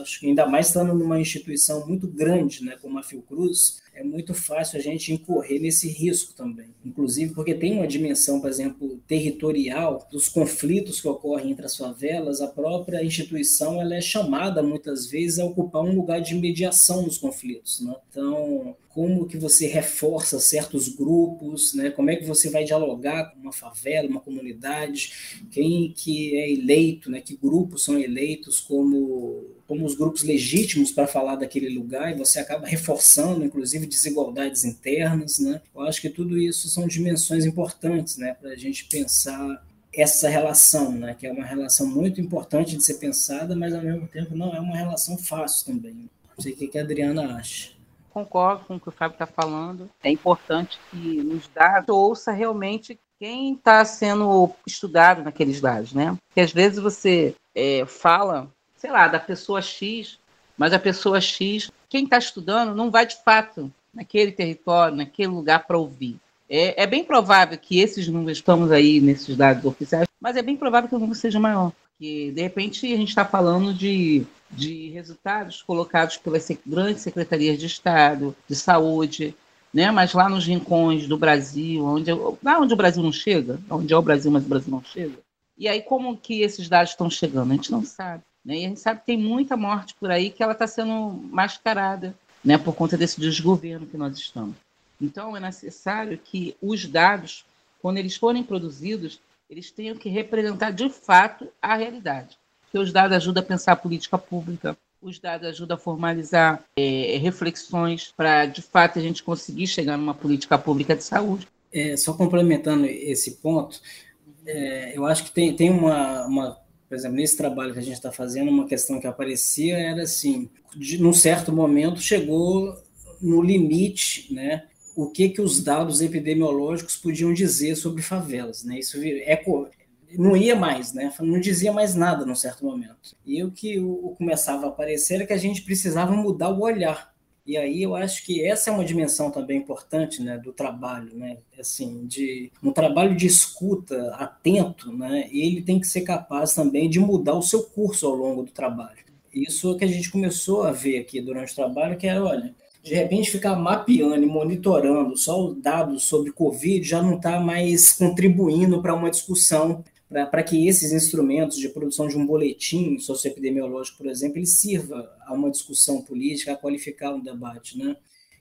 Acho que ainda mais estando numa instituição muito grande, né, como a Fiocruz, é muito fácil a gente incorrer nesse risco também. Inclusive porque tem uma dimensão, por exemplo, territorial dos conflitos que ocorrem entre as favelas, a própria instituição ela é chamada muitas vezes a ocupar um lugar de mediação nos conflitos. Né? Então, como que você reforça certos grupos, né? Como é que você vai dialogar com uma favela, uma comunidade, quem que é eleito, né? Que grupos são eleitos como como os grupos legítimos para falar daquele lugar e você acaba reforçando, inclusive, desigualdades internas, né? Eu acho que tudo isso são dimensões importantes, né? Para a gente pensar essa relação, né? Que é uma relação muito importante de ser pensada, mas ao mesmo tempo não é uma relação fácil também. Não sei o que a Adriana acha concordo com o que o Fábio está falando. É importante que nos dados ouça realmente quem está sendo estudado naqueles dados, né? Porque às vezes você é, fala, sei lá, da pessoa X, mas a pessoa X, quem está estudando, não vai de fato naquele território, naquele lugar para ouvir. É, é, bem provável que esses números, estamos aí nesses dados oficiais, mas é bem provável que o número seja maior. Porque, de repente, a gente está falando de de resultados colocados pelas grandes secretarias de Estado, de saúde, né? mas lá nos rincões do Brasil, onde, lá onde o Brasil não chega, onde é o Brasil, mas o Brasil não chega. E aí, como que esses dados estão chegando? A gente não sabe. Né? E a gente sabe que tem muita morte por aí que ela está sendo mascarada né? por conta desse desgoverno que nós estamos. Então, é necessário que os dados, quando eles forem produzidos, eles tenham que representar de fato a realidade porque os dados ajudam a pensar a política pública, os dados ajudam a formalizar é, reflexões para, de fato, a gente conseguir chegar numa política pública de saúde. É, só complementando esse ponto, é, eu acho que tem, tem uma, uma, por exemplo, nesse trabalho que a gente está fazendo, uma questão que aparecia era assim, de, num certo momento chegou no limite, né, o que que os dados epidemiológicos podiam dizer sobre favelas, né? Isso é não ia mais, né? Não dizia mais nada num certo momento. E o que o, começava a aparecer era que a gente precisava mudar o olhar. E aí eu acho que essa é uma dimensão também importante, né, do trabalho, né? Assim, de um trabalho de escuta atento, né? Ele tem que ser capaz também de mudar o seu curso ao longo do trabalho. Isso é que a gente começou a ver aqui durante o trabalho, que era, olha, de repente ficar mapeando e monitorando só os dados sobre Covid já não está mais contribuindo para uma discussão para que esses instrumentos de produção de um boletim socioepidemiológico, por exemplo, ele sirva a uma discussão política, a qualificar um debate, né?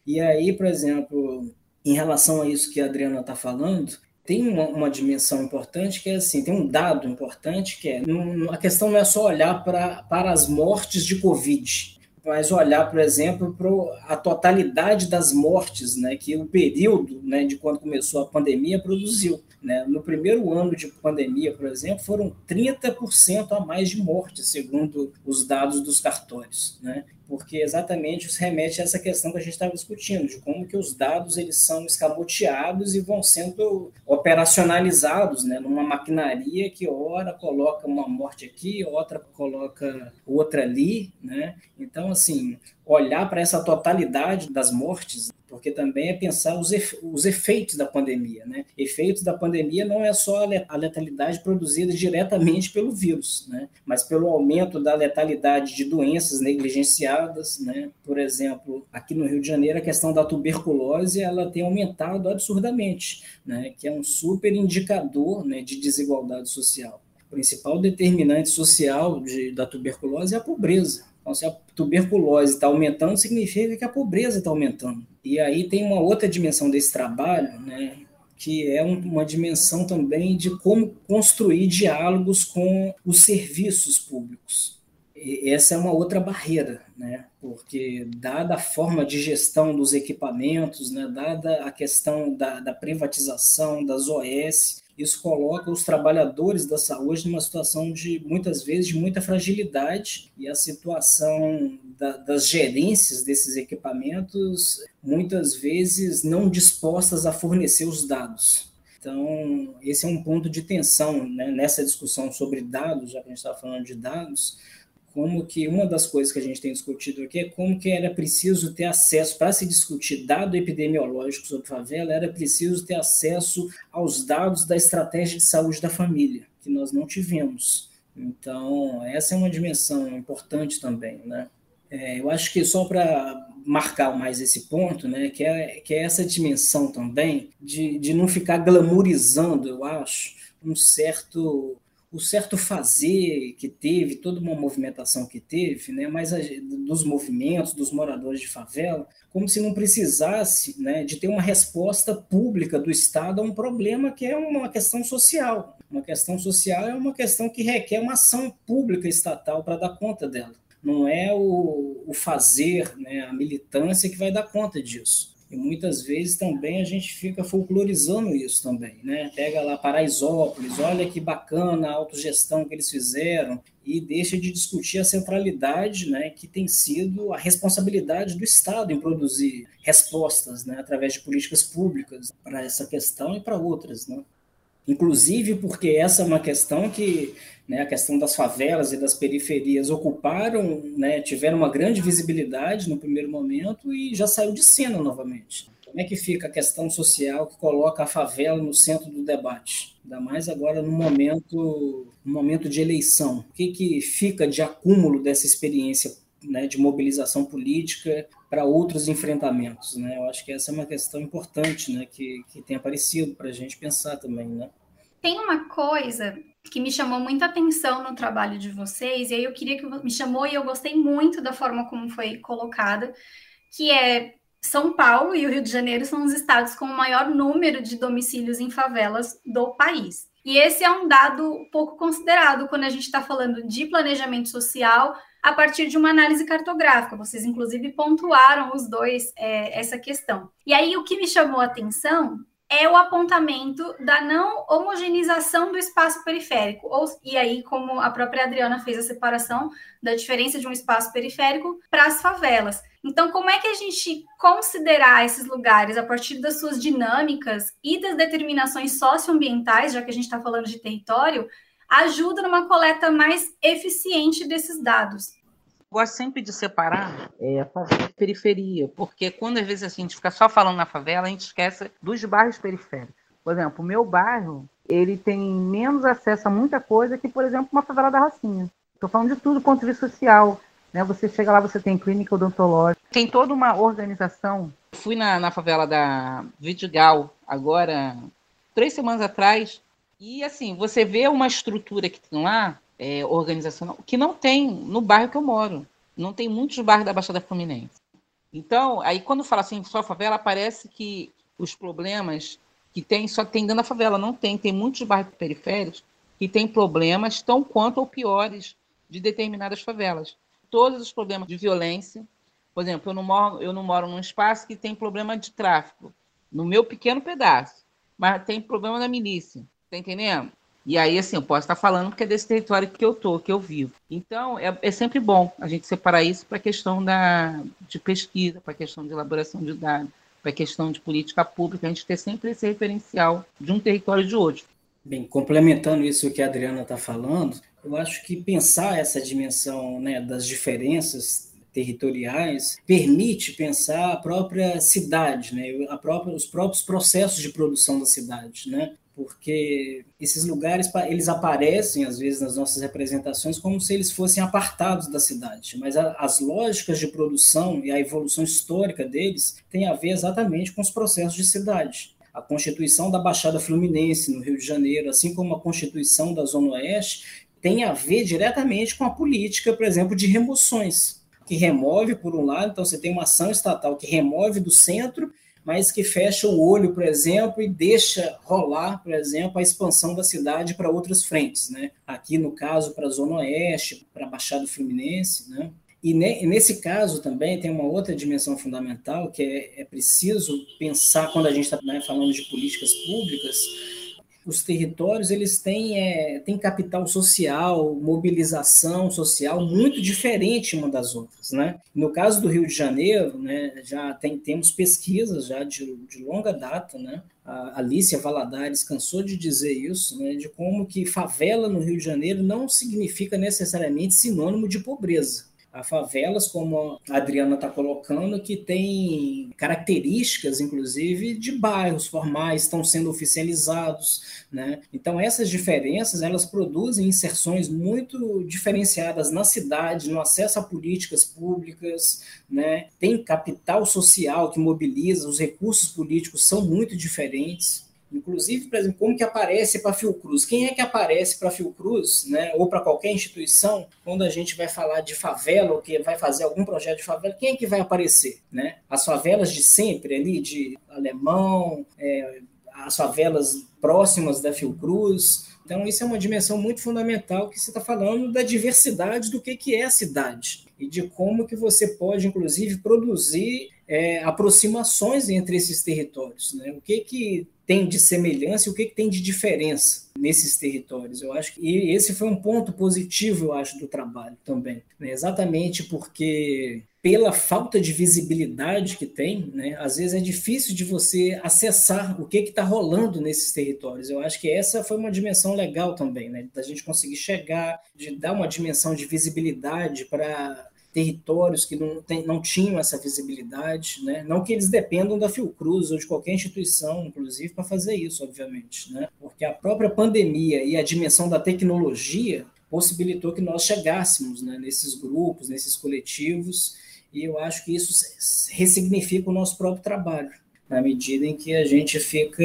E aí, por exemplo, em relação a isso que a Adriana está falando, tem uma, uma, dimensão importante que é assim, tem um dado importante que é, não, a questão não é só olhar para, para as mortes de Covid, mas olhar, por exemplo, para a totalidade das mortes né, que o período né, de quando começou a pandemia produziu. Né? No primeiro ano de pandemia, por exemplo, foram 30% a mais de mortes, segundo os dados dos cartórios. Né? Porque exatamente isso remete a essa questão que a gente estava discutindo, de como que os dados eles são escamoteados e vão sendo operacionalizados né, numa maquinaria que ora coloca uma morte aqui, outra coloca outra ali. Né? Então, assim, olhar para essa totalidade das mortes porque também é pensar os, efe, os efeitos da pandemia. Né? Efeitos da pandemia não é só a letalidade produzida diretamente pelo vírus, né? mas pelo aumento da letalidade de doenças negligenciadas. Né? Por exemplo, aqui no Rio de Janeiro, a questão da tuberculose ela tem aumentado absurdamente, né? que é um super indicador né, de desigualdade social. O principal determinante social de, da tuberculose é a pobreza. Então, se a tuberculose está aumentando, significa que a pobreza está aumentando. E aí tem uma outra dimensão desse trabalho, né, que é uma dimensão também de como construir diálogos com os serviços públicos. E essa é uma outra barreira, né? porque, dada a forma de gestão dos equipamentos, né? dada a questão da, da privatização das OS, isso coloca os trabalhadores da saúde numa situação de, muitas vezes, de muita fragilidade e a situação da, das gerências desses equipamentos, muitas vezes, não dispostas a fornecer os dados. Então, esse é um ponto de tensão né, nessa discussão sobre dados, já que a gente está falando de dados, como que uma das coisas que a gente tem discutido aqui é como que era preciso ter acesso, para se discutir dado epidemiológico sobre favela, era preciso ter acesso aos dados da estratégia de saúde da família, que nós não tivemos. Então, essa é uma dimensão importante também, né? É, eu acho que só para marcar mais esse ponto, né, que é, que é essa dimensão também de, de não ficar glamourizando, eu acho, um certo o certo fazer que teve, toda uma movimentação que teve, né, mas a, dos movimentos, dos moradores de favela, como se não precisasse né, de ter uma resposta pública do Estado a um problema que é uma questão social. Uma questão social é uma questão que requer uma ação pública estatal para dar conta dela. Não é o, o fazer, né, a militância que vai dar conta disso. E muitas vezes também a gente fica folclorizando isso também, né? Pega lá Paraisópolis, olha que bacana a autogestão que eles fizeram e deixa de discutir a centralidade, né, que tem sido a responsabilidade do Estado em produzir respostas, né, através de políticas públicas para essa questão e para outras, né? Inclusive porque essa é uma questão que né, a questão das favelas e das periferias ocuparam, né, tiveram uma grande visibilidade no primeiro momento e já saiu de cena novamente. Como é que fica a questão social que coloca a favela no centro do debate? Ainda mais agora no momento, no momento de eleição. O que, que fica de acúmulo dessa experiência né, de mobilização política para outros enfrentamentos? Né? Eu acho que essa é uma questão importante né, que, que tem aparecido para a gente pensar também. Né? Tem uma coisa que me chamou muita atenção no trabalho de vocês, e aí eu queria que me chamou e eu gostei muito da forma como foi colocada, que é São Paulo e o Rio de Janeiro são os estados com o maior número de domicílios em favelas do país. E esse é um dado pouco considerado quando a gente está falando de planejamento social a partir de uma análise cartográfica. Vocês, inclusive, pontuaram os dois é, essa questão. E aí, o que me chamou a atenção é o apontamento da não homogeneização do espaço periférico. Ou, e aí, como a própria Adriana fez a separação da diferença de um espaço periférico para as favelas. Então, como é que a gente considerar esses lugares a partir das suas dinâmicas e das determinações socioambientais, já que a gente está falando de território, ajuda numa coleta mais eficiente desses dados? Gosto sempre de separar é, favela e periferia, porque quando às vezes a gente fica só falando na favela, a gente esquece dos bairros periféricos. Por exemplo, o meu bairro, ele tem menos acesso a muita coisa que, por exemplo, uma favela da Rocinha. Estou falando de tudo do ponto de vista social. Né? Você chega lá, você tem clínica odontológica, tem toda uma organização. Fui na, na favela da Vidigal, agora, três semanas atrás, e assim, você vê uma estrutura que tem lá, é, organizacional, que não tem no bairro que eu moro. Não tem muitos bairros da Baixada Fluminense. Então, aí quando fala assim, só favela, parece que os problemas que tem só tem dentro da favela. Não tem. Tem muitos bairros periféricos que têm problemas tão quanto ou piores de determinadas favelas. Todos os problemas de violência. Por exemplo, eu não moro, eu não moro num espaço que tem problema de tráfico, no meu pequeno pedaço, mas tem problema da milícia. Tá entendendo? E aí, assim, eu posso estar falando que é desse território que eu tô, que eu vivo. Então, é, é sempre bom a gente separar isso para a questão da, de pesquisa, para a questão de elaboração de dados, para a questão de política pública, a gente ter sempre esse referencial de um território e de outro. Bem, complementando isso que a Adriana está falando, eu acho que pensar essa dimensão né, das diferenças territoriais permite pensar a própria cidade, né, a própria, os próprios processos de produção da cidade, né? porque esses lugares eles aparecem às vezes nas nossas representações como se eles fossem apartados da cidade, mas a, as lógicas de produção e a evolução histórica deles têm a ver exatamente com os processos de cidade. A constituição da Baixada Fluminense no Rio de Janeiro, assim como a constituição da Zona Oeste, tem a ver diretamente com a política, por exemplo, de remoções, que remove por um lado, então você tem uma ação estatal que remove do centro mas que fecha o olho, por exemplo, e deixa rolar, por exemplo, a expansão da cidade para outras frentes, né? Aqui no caso para a Zona Oeste, para a Baixada Fluminense, né? E nesse caso também tem uma outra dimensão fundamental que é, é preciso pensar quando a gente está né, falando de políticas públicas os territórios eles têm, é, têm capital social, mobilização social muito diferente uma das outras, né? No caso do Rio de Janeiro, né, já tem, temos pesquisas já de, de longa data, né? A Alicia Valadares cansou de dizer isso, né, de como que favela no Rio de Janeiro não significa necessariamente sinônimo de pobreza a favelas, como a Adriana está colocando, que tem características, inclusive, de bairros formais, estão sendo oficializados. Né? Então, essas diferenças elas produzem inserções muito diferenciadas na cidade, no acesso a políticas públicas, né? tem capital social que mobiliza, os recursos políticos são muito diferentes. Inclusive, por exemplo, como que aparece para a Fiocruz? Quem é que aparece para a Fiocruz, né, ou para qualquer instituição, quando a gente vai falar de favela ou que vai fazer algum projeto de favela, quem é que vai aparecer? Né? As favelas de sempre ali, de Alemão, é, as favelas próximas da Fiocruz. Então, isso é uma dimensão muito fundamental que você está falando da diversidade do que, que é a cidade e de como que você pode, inclusive, produzir é, aproximações entre esses territórios. Né? O que, que tem de semelhança e o que, que tem de diferença nesses territórios. Eu acho que esse foi um ponto positivo, eu acho, do trabalho também. Né? Exatamente porque pela falta de visibilidade que tem, né, às vezes é difícil de você acessar o que está rolando nesses territórios. Eu acho que essa foi uma dimensão legal também, né, da gente conseguir chegar, de dar uma dimensão de visibilidade para territórios que não, tem, não tinham essa visibilidade, né? não que eles dependam da Fiocruz ou de qualquer instituição, inclusive, para fazer isso, obviamente, né? porque a própria pandemia e a dimensão da tecnologia possibilitou que nós chegássemos né, nesses grupos, nesses coletivos, e eu acho que isso ressignifica o nosso próprio trabalho, na medida em que a gente fica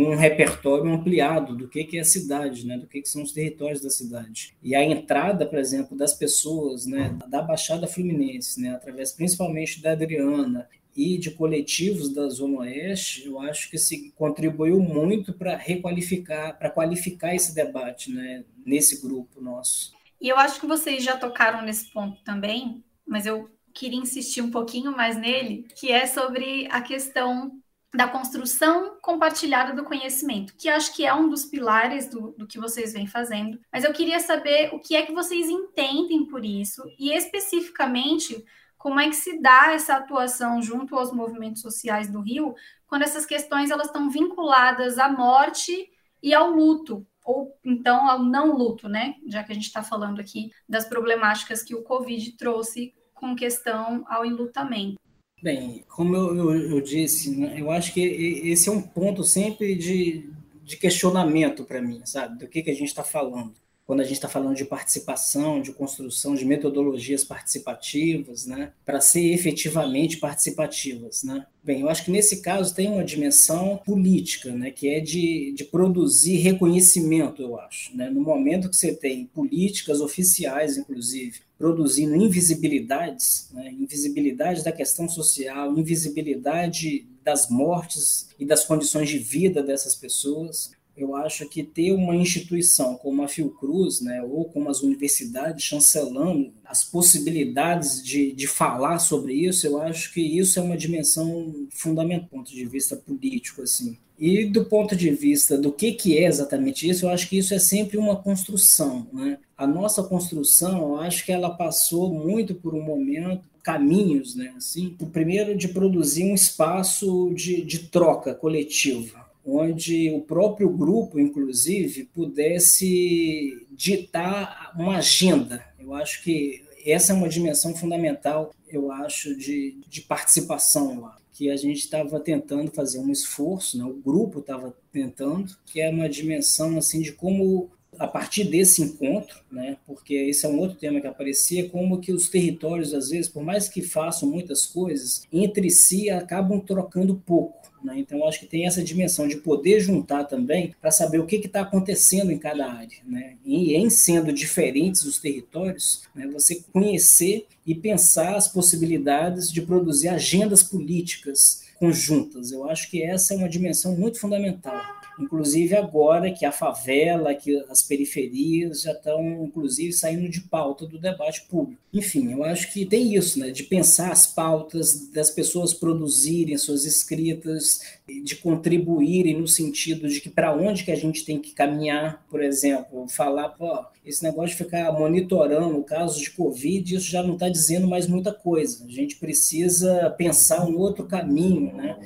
com um repertório ampliado do que, que é a cidade, né, do que, que são os territórios da cidade. E a entrada, por exemplo, das pessoas né, da Baixada Fluminense, né, através principalmente da Adriana e de coletivos da Zona Oeste, eu acho que se contribuiu muito para requalificar, para qualificar esse debate né, nesse grupo nosso. E eu acho que vocês já tocaram nesse ponto também, mas eu queria insistir um pouquinho mais nele, que é sobre a questão da construção compartilhada do conhecimento, que acho que é um dos pilares do, do que vocês vêm fazendo. Mas eu queria saber o que é que vocês entendem por isso e especificamente como é que se dá essa atuação junto aos movimentos sociais do Rio, quando essas questões elas estão vinculadas à morte e ao luto, ou então ao não luto, né? Já que a gente está falando aqui das problemáticas que o Covid trouxe com questão ao enlutamento. Bem, como eu, eu, eu disse, né, eu acho que esse é um ponto sempre de, de questionamento para mim, sabe? Do que, que a gente está falando. Quando a gente está falando de participação, de construção de metodologias participativas, né? Para ser efetivamente participativas, né? Bem, eu acho que nesse caso tem uma dimensão política, né? Que é de, de produzir reconhecimento, eu acho. Né? No momento que você tem políticas oficiais, inclusive, produzindo invisibilidades, né? invisibilidade da questão social, invisibilidade das mortes e das condições de vida dessas pessoas. Eu acho que ter uma instituição como a Fiocruz, né, ou como as universidades chancelando as possibilidades de, de falar sobre isso, eu acho que isso é uma dimensão fundamental do ponto de vista político. assim. E do ponto de vista do que, que é exatamente isso, eu acho que isso é sempre uma construção. Né? A nossa construção, eu acho que ela passou muito por um momento, caminhos, né? Assim, o primeiro de produzir um espaço de, de troca coletiva, onde o próprio grupo, inclusive, pudesse ditar uma agenda. Eu acho que essa é uma dimensão fundamental, eu acho, de, de participação lá que a gente estava tentando fazer um esforço, né? o grupo estava tentando, que é uma dimensão assim de como a partir desse encontro, né, porque esse é um outro tema que aparecia, como que os territórios, às vezes, por mais que façam muitas coisas, entre si acabam trocando pouco. Né? Então, acho que tem essa dimensão de poder juntar também para saber o que está acontecendo em cada área. Né? E em sendo diferentes os territórios, né, você conhecer e pensar as possibilidades de produzir agendas políticas conjuntas. Eu acho que essa é uma dimensão muito fundamental inclusive agora que a favela, que as periferias já estão, inclusive, saindo de pauta do debate público. Enfim, eu acho que tem isso, né, de pensar as pautas, das pessoas produzirem suas escritas, de contribuírem no sentido de que para onde que a gente tem que caminhar, por exemplo, falar, pô, esse negócio de ficar monitorando o caso de Covid, isso já não está dizendo mais muita coisa. A gente precisa pensar um outro caminho, né?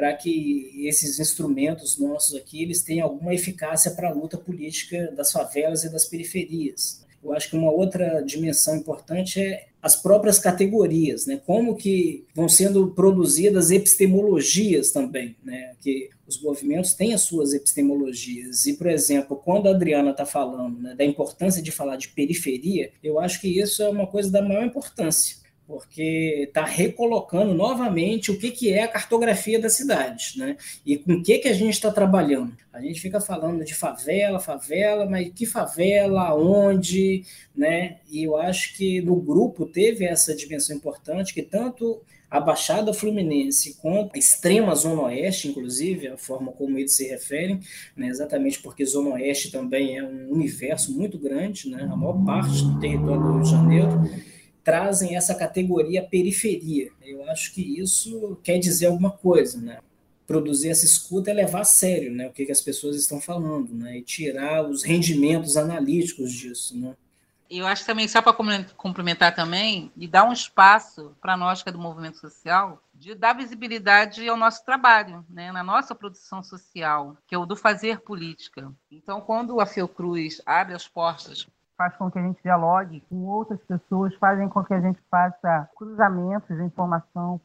Para que esses instrumentos nossos aqui eles tenham alguma eficácia para a luta política das favelas e das periferias. Eu acho que uma outra dimensão importante é as próprias categorias, né? Como que vão sendo produzidas epistemologias também, né? Que os movimentos têm as suas epistemologias. E, por exemplo, quando a Adriana está falando né, da importância de falar de periferia, eu acho que isso é uma coisa da maior importância porque está recolocando novamente o que, que é a cartografia da cidade, né? E com o que, que a gente está trabalhando. A gente fica falando de favela, favela, mas que favela, onde, né? E eu acho que no grupo teve essa dimensão importante que tanto a Baixada Fluminense quanto a extrema Zona Oeste, inclusive, a forma como eles se referem, né, exatamente porque Zona Oeste também é um universo muito grande, né, a maior parte do território do Rio de Janeiro, trazem essa categoria periferia. Eu acho que isso quer dizer alguma coisa, né? Produzir essa escuta é levar a sério né, o que, que as pessoas estão falando, né? E tirar os rendimentos analíticos disso, né? Eu acho também, só para complementar também, e dar um espaço para nós que é do movimento social, de dar visibilidade ao nosso trabalho, né, na nossa produção social, que é o do fazer política. Então, quando a Fiocruz abre as portas faz com que a gente dialogue com outras pessoas, fazem com que a gente faça cruzamentos de informação.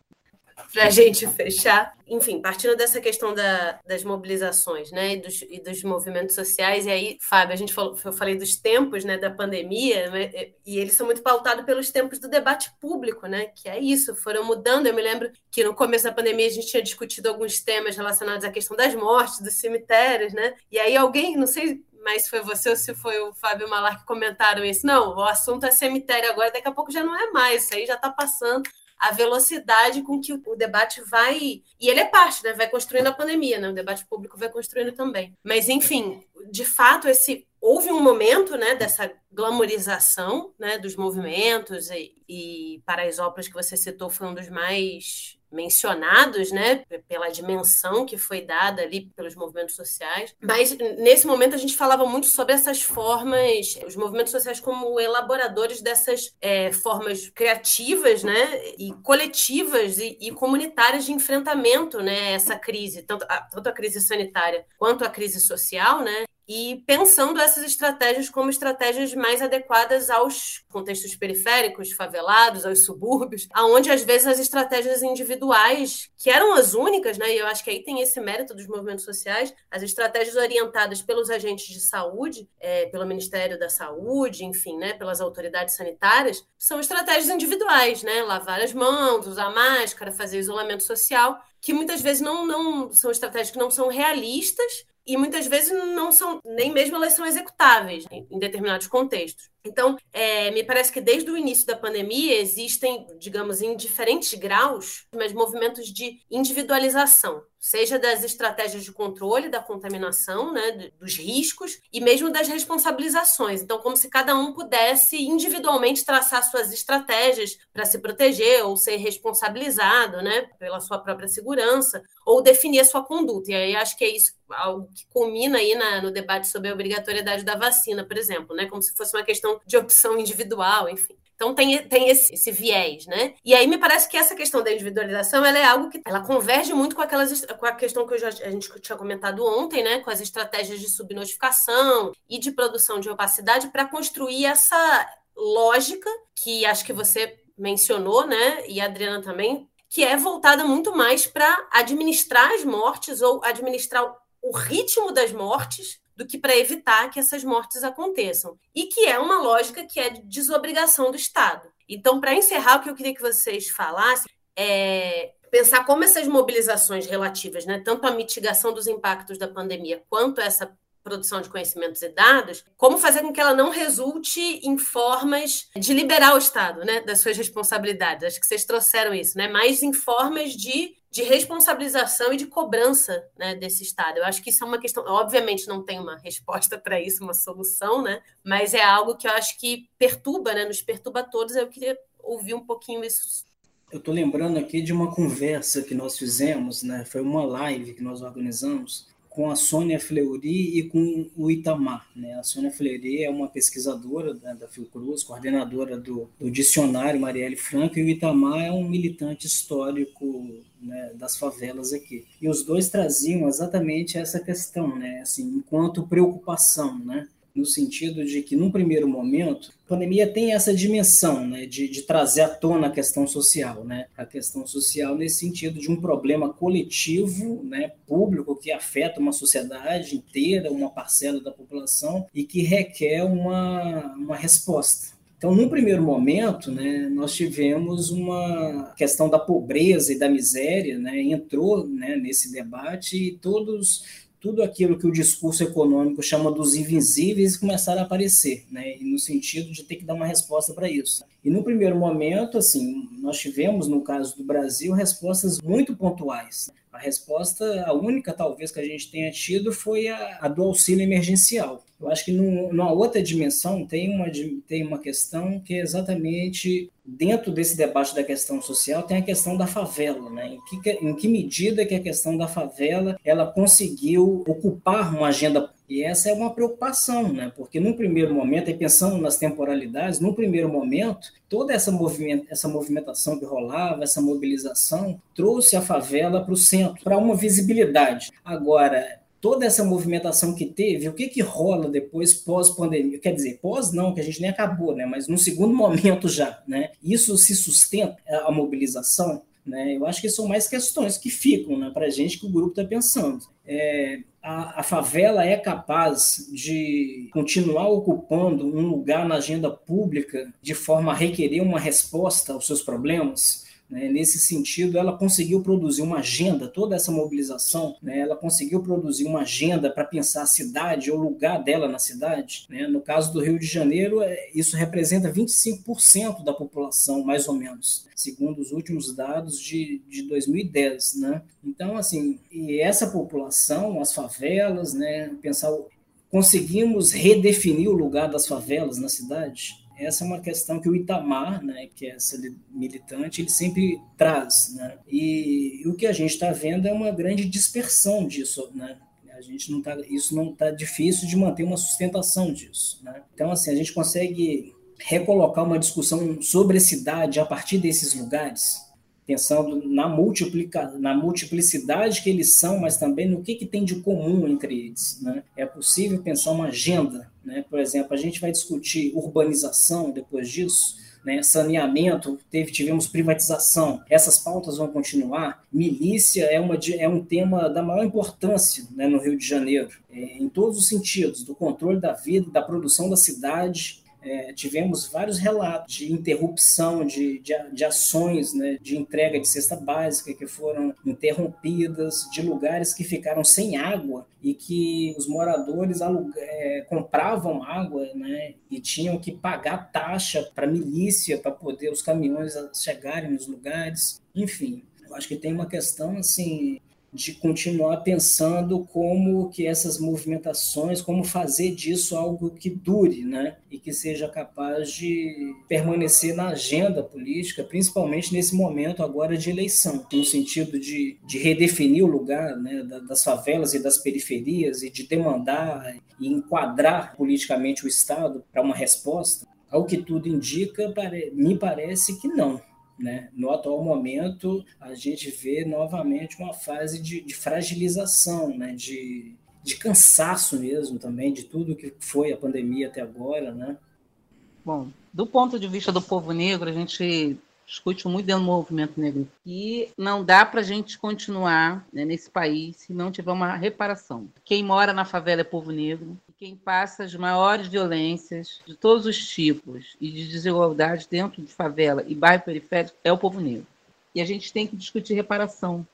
Para a gente fechar, enfim, partindo dessa questão da, das mobilizações né, e dos, e, dos, movimentos sociais, e aí, Fábio, a gente falou, eu falei dos tempos né, da pandemia, né, e eles são muito pautados pelos tempos do debate público, né, que é isso, foram mudando. Eu me lembro que no começo da pandemia a gente tinha discutido alguns temas relacionados à questão das mortes, dos cemitérios, né, e aí alguém, não sei mas foi você ou se foi o Fábio Malar que comentaram isso. Não, o assunto é cemitério agora, daqui a pouco já não é mais, isso aí já está passando a velocidade com que o debate vai. E ele é parte, né? Vai construindo a pandemia, né? O debate público vai construindo também. Mas, enfim, de fato, esse houve um momento né, dessa glamorização né, dos movimentos e, e Paraisópolis que você citou foi um dos mais mencionados, né, pela dimensão que foi dada ali pelos movimentos sociais. Mas nesse momento a gente falava muito sobre essas formas, os movimentos sociais como elaboradores dessas é, formas criativas, né, e coletivas e, e, comunitárias de enfrentamento, né, essa crise, tanto a, tanto a crise sanitária quanto a crise social, né, e pensando essas estratégias como estratégias mais adequadas aos contextos periféricos, favelados, aos subúrbios, aonde às vezes as estratégias individuais, que eram as únicas, né, e eu acho que aí tem esse mérito dos movimentos sociais, as estratégias orientadas pelos agentes de saúde, é, pelo Ministério da Saúde, enfim, né, pelas autoridades sanitárias, são estratégias individuais, né, lavar as mãos, usar máscara, fazer isolamento social, que muitas vezes não, não são estratégias que não são realistas e muitas vezes não são, nem mesmo elas são executáveis em, determinados contextos. Então, é, me parece que desde o início da pandemia existem, digamos, em diferentes graus, mas movimentos de individualização, seja das estratégias de controle da contaminação, né, dos riscos e mesmo das responsabilizações. Então, como se cada um pudesse individualmente traçar suas estratégias para se proteger ou ser responsabilizado, né, pela sua própria segurança ou definir a sua conduta. E aí acho que é isso algo que culmina aí na, no debate sobre a obrigatoriedade da vacina, por exemplo, né, como se fosse uma questão de opção individual, enfim. Então tem, tem esse, esse, viés, né? E aí me parece que essa questão da individualização ela é algo que ela converge muito com aquelas com a questão que já, a gente tinha comentado ontem, né? Com as estratégias de subnotificação e de produção de opacidade para construir essa lógica que acho que você mencionou, né? E a Adriana também, que é voltada muito mais para administrar as mortes ou administrar o ritmo das mortes do que para evitar que essas mortes aconteçam. E que é uma lógica que é de desobrigação do Estado. Então, para encerrar, o que eu queria que vocês falassem é pensar como essas mobilizações relativas, né, tanto à mitigação dos impactos da pandemia quanto essa produção de conhecimentos e dados, como fazer com que ela não resulte em formas de liberar o Estado, né, das suas responsabilidades. Acho que vocês trouxeram isso, né, mais em formas de de responsabilização e de cobrança né, desse Estado. Eu acho que isso é uma questão. Obviamente, não tem uma [LAUGHS] resposta para isso, uma solução, né? Mas é algo que eu acho que perturba, né? Nos perturba a todos. Eu queria ouvir um pouquinho isso. Eu estou lembrando aqui de uma conversa que nós fizemos, né? Foi uma live que nós organizamos com a Sônia Fleury e com o Itamar. Né? A Sônia Fleury é uma pesquisadora da, da Fiocruz, coordenadora do, do dicionário Marielle Franco, e o Itamar é um militante histórico né, das favelas aqui. E os dois traziam exatamente essa questão, né, assim, enquanto preocupação, né, no sentido de que, num primeiro momento, a pandemia tem essa dimensão né, de, de trazer à tona a questão social, né, a questão social nesse sentido de um problema coletivo, né, público, que afeta uma sociedade inteira, uma parcela da população e que requer uma, uma resposta. Então, num primeiro momento, né, nós tivemos uma questão da pobreza e da miséria, né, entrou né, nesse debate e todos tudo aquilo que o discurso econômico chama dos invisíveis começaram a aparecer, né, no sentido de ter que dar uma resposta para isso. E no primeiro momento, assim, nós tivemos, no caso do Brasil, respostas muito pontuais. A resposta, a única talvez que a gente tenha tido foi a, a do auxílio emergencial. Eu acho que numa outra dimensão tem uma, tem uma questão que é exatamente dentro desse debate da questão social tem a questão da favela, né? Em que, em que medida que a questão da favela ela conseguiu ocupar uma agenda e essa é uma preocupação, né? Porque num primeiro momento, e pensando nas temporalidades, num primeiro momento, toda essa, movimenta essa movimentação que rolava, essa mobilização, trouxe a favela para o centro, para uma visibilidade. Agora, toda essa movimentação que teve, o que, que rola depois pós-pandemia? Quer dizer, pós não, que a gente nem acabou, né? Mas no segundo [LAUGHS] momento já, né? Isso se sustenta a mobilização, né? Eu acho que são mais questões que ficam né, para a gente que o grupo está pensando. É, a, a, favela é capaz de continuar ocupando um lugar na agenda pública de forma a requerer uma resposta aos seus problemas? Né? Nesse sentido, ela conseguiu produzir uma agenda, toda essa mobilização, né? ela conseguiu produzir uma agenda para pensar a cidade, o lugar dela na cidade. Né? No caso do Rio de Janeiro, é, isso representa 25% da população, mais ou menos, segundo os últimos dados de, de 2010. Né? Então, assim, e essa população, as favelas, né? pensar conseguimos redefinir o lugar das favelas na cidade? Essa é uma questão que o Itamar, né, que é essa militante, ele sempre traz, né? E, e o que a gente está vendo é uma grande dispersão disso, né? A gente não tá, isso não está difícil de manter uma sustentação disso, né? Então assim a gente consegue recolocar uma discussão sobre a cidade a partir desses lugares, pensando na, multiplica, na multiplicidade que eles são, mas também no que, que tem de comum entre eles. Né? É possível pensar uma agenda. Exemplo, a gente vai discutir urbanização depois disso, né? saneamento, teve, tivemos privatização, essas pautas vão continuar. Milícia é, uma, é um tema da maior importância né, no Rio de Janeiro, é, em todos os sentidos, do controle da vida, da produção da cidade, é, tivemos vários relatos de interrupção de, de, de ações né, de entrega de cesta básica que foram interrompidas, de lugares que ficaram sem água e que os moradores é, compravam água né, e tinham que pagar taxa para milícia para poder os caminhões chegarem nos lugares. Enfim, eu acho que tem uma questão assim de continuar pensando como que essas movimentações, como fazer disso algo que dure, né? E que seja capaz de permanecer na agenda política, principalmente nesse momento agora de eleição, no sentido de, de redefinir o lugar né, das favelas e das periferias e de demandar e enquadrar politicamente o Estado para uma resposta. Ao que tudo indica, me parece que não. Né? No atual momento, a gente vê novamente uma fase de, de fragilização, né? de, de cansaço mesmo também, de tudo que foi a pandemia até agora. Né? Bom, do ponto de vista do povo negro, a gente discute muito dentro do movimento negro e não dá para a gente continuar né, nesse país se não tiver uma reparação. Quem mora na favela é povo negro, quem passa as maiores violências de todos os tipos e de desigualdade dentro de favela e bairro periférico é o povo negro. E a gente tem que discutir reparação.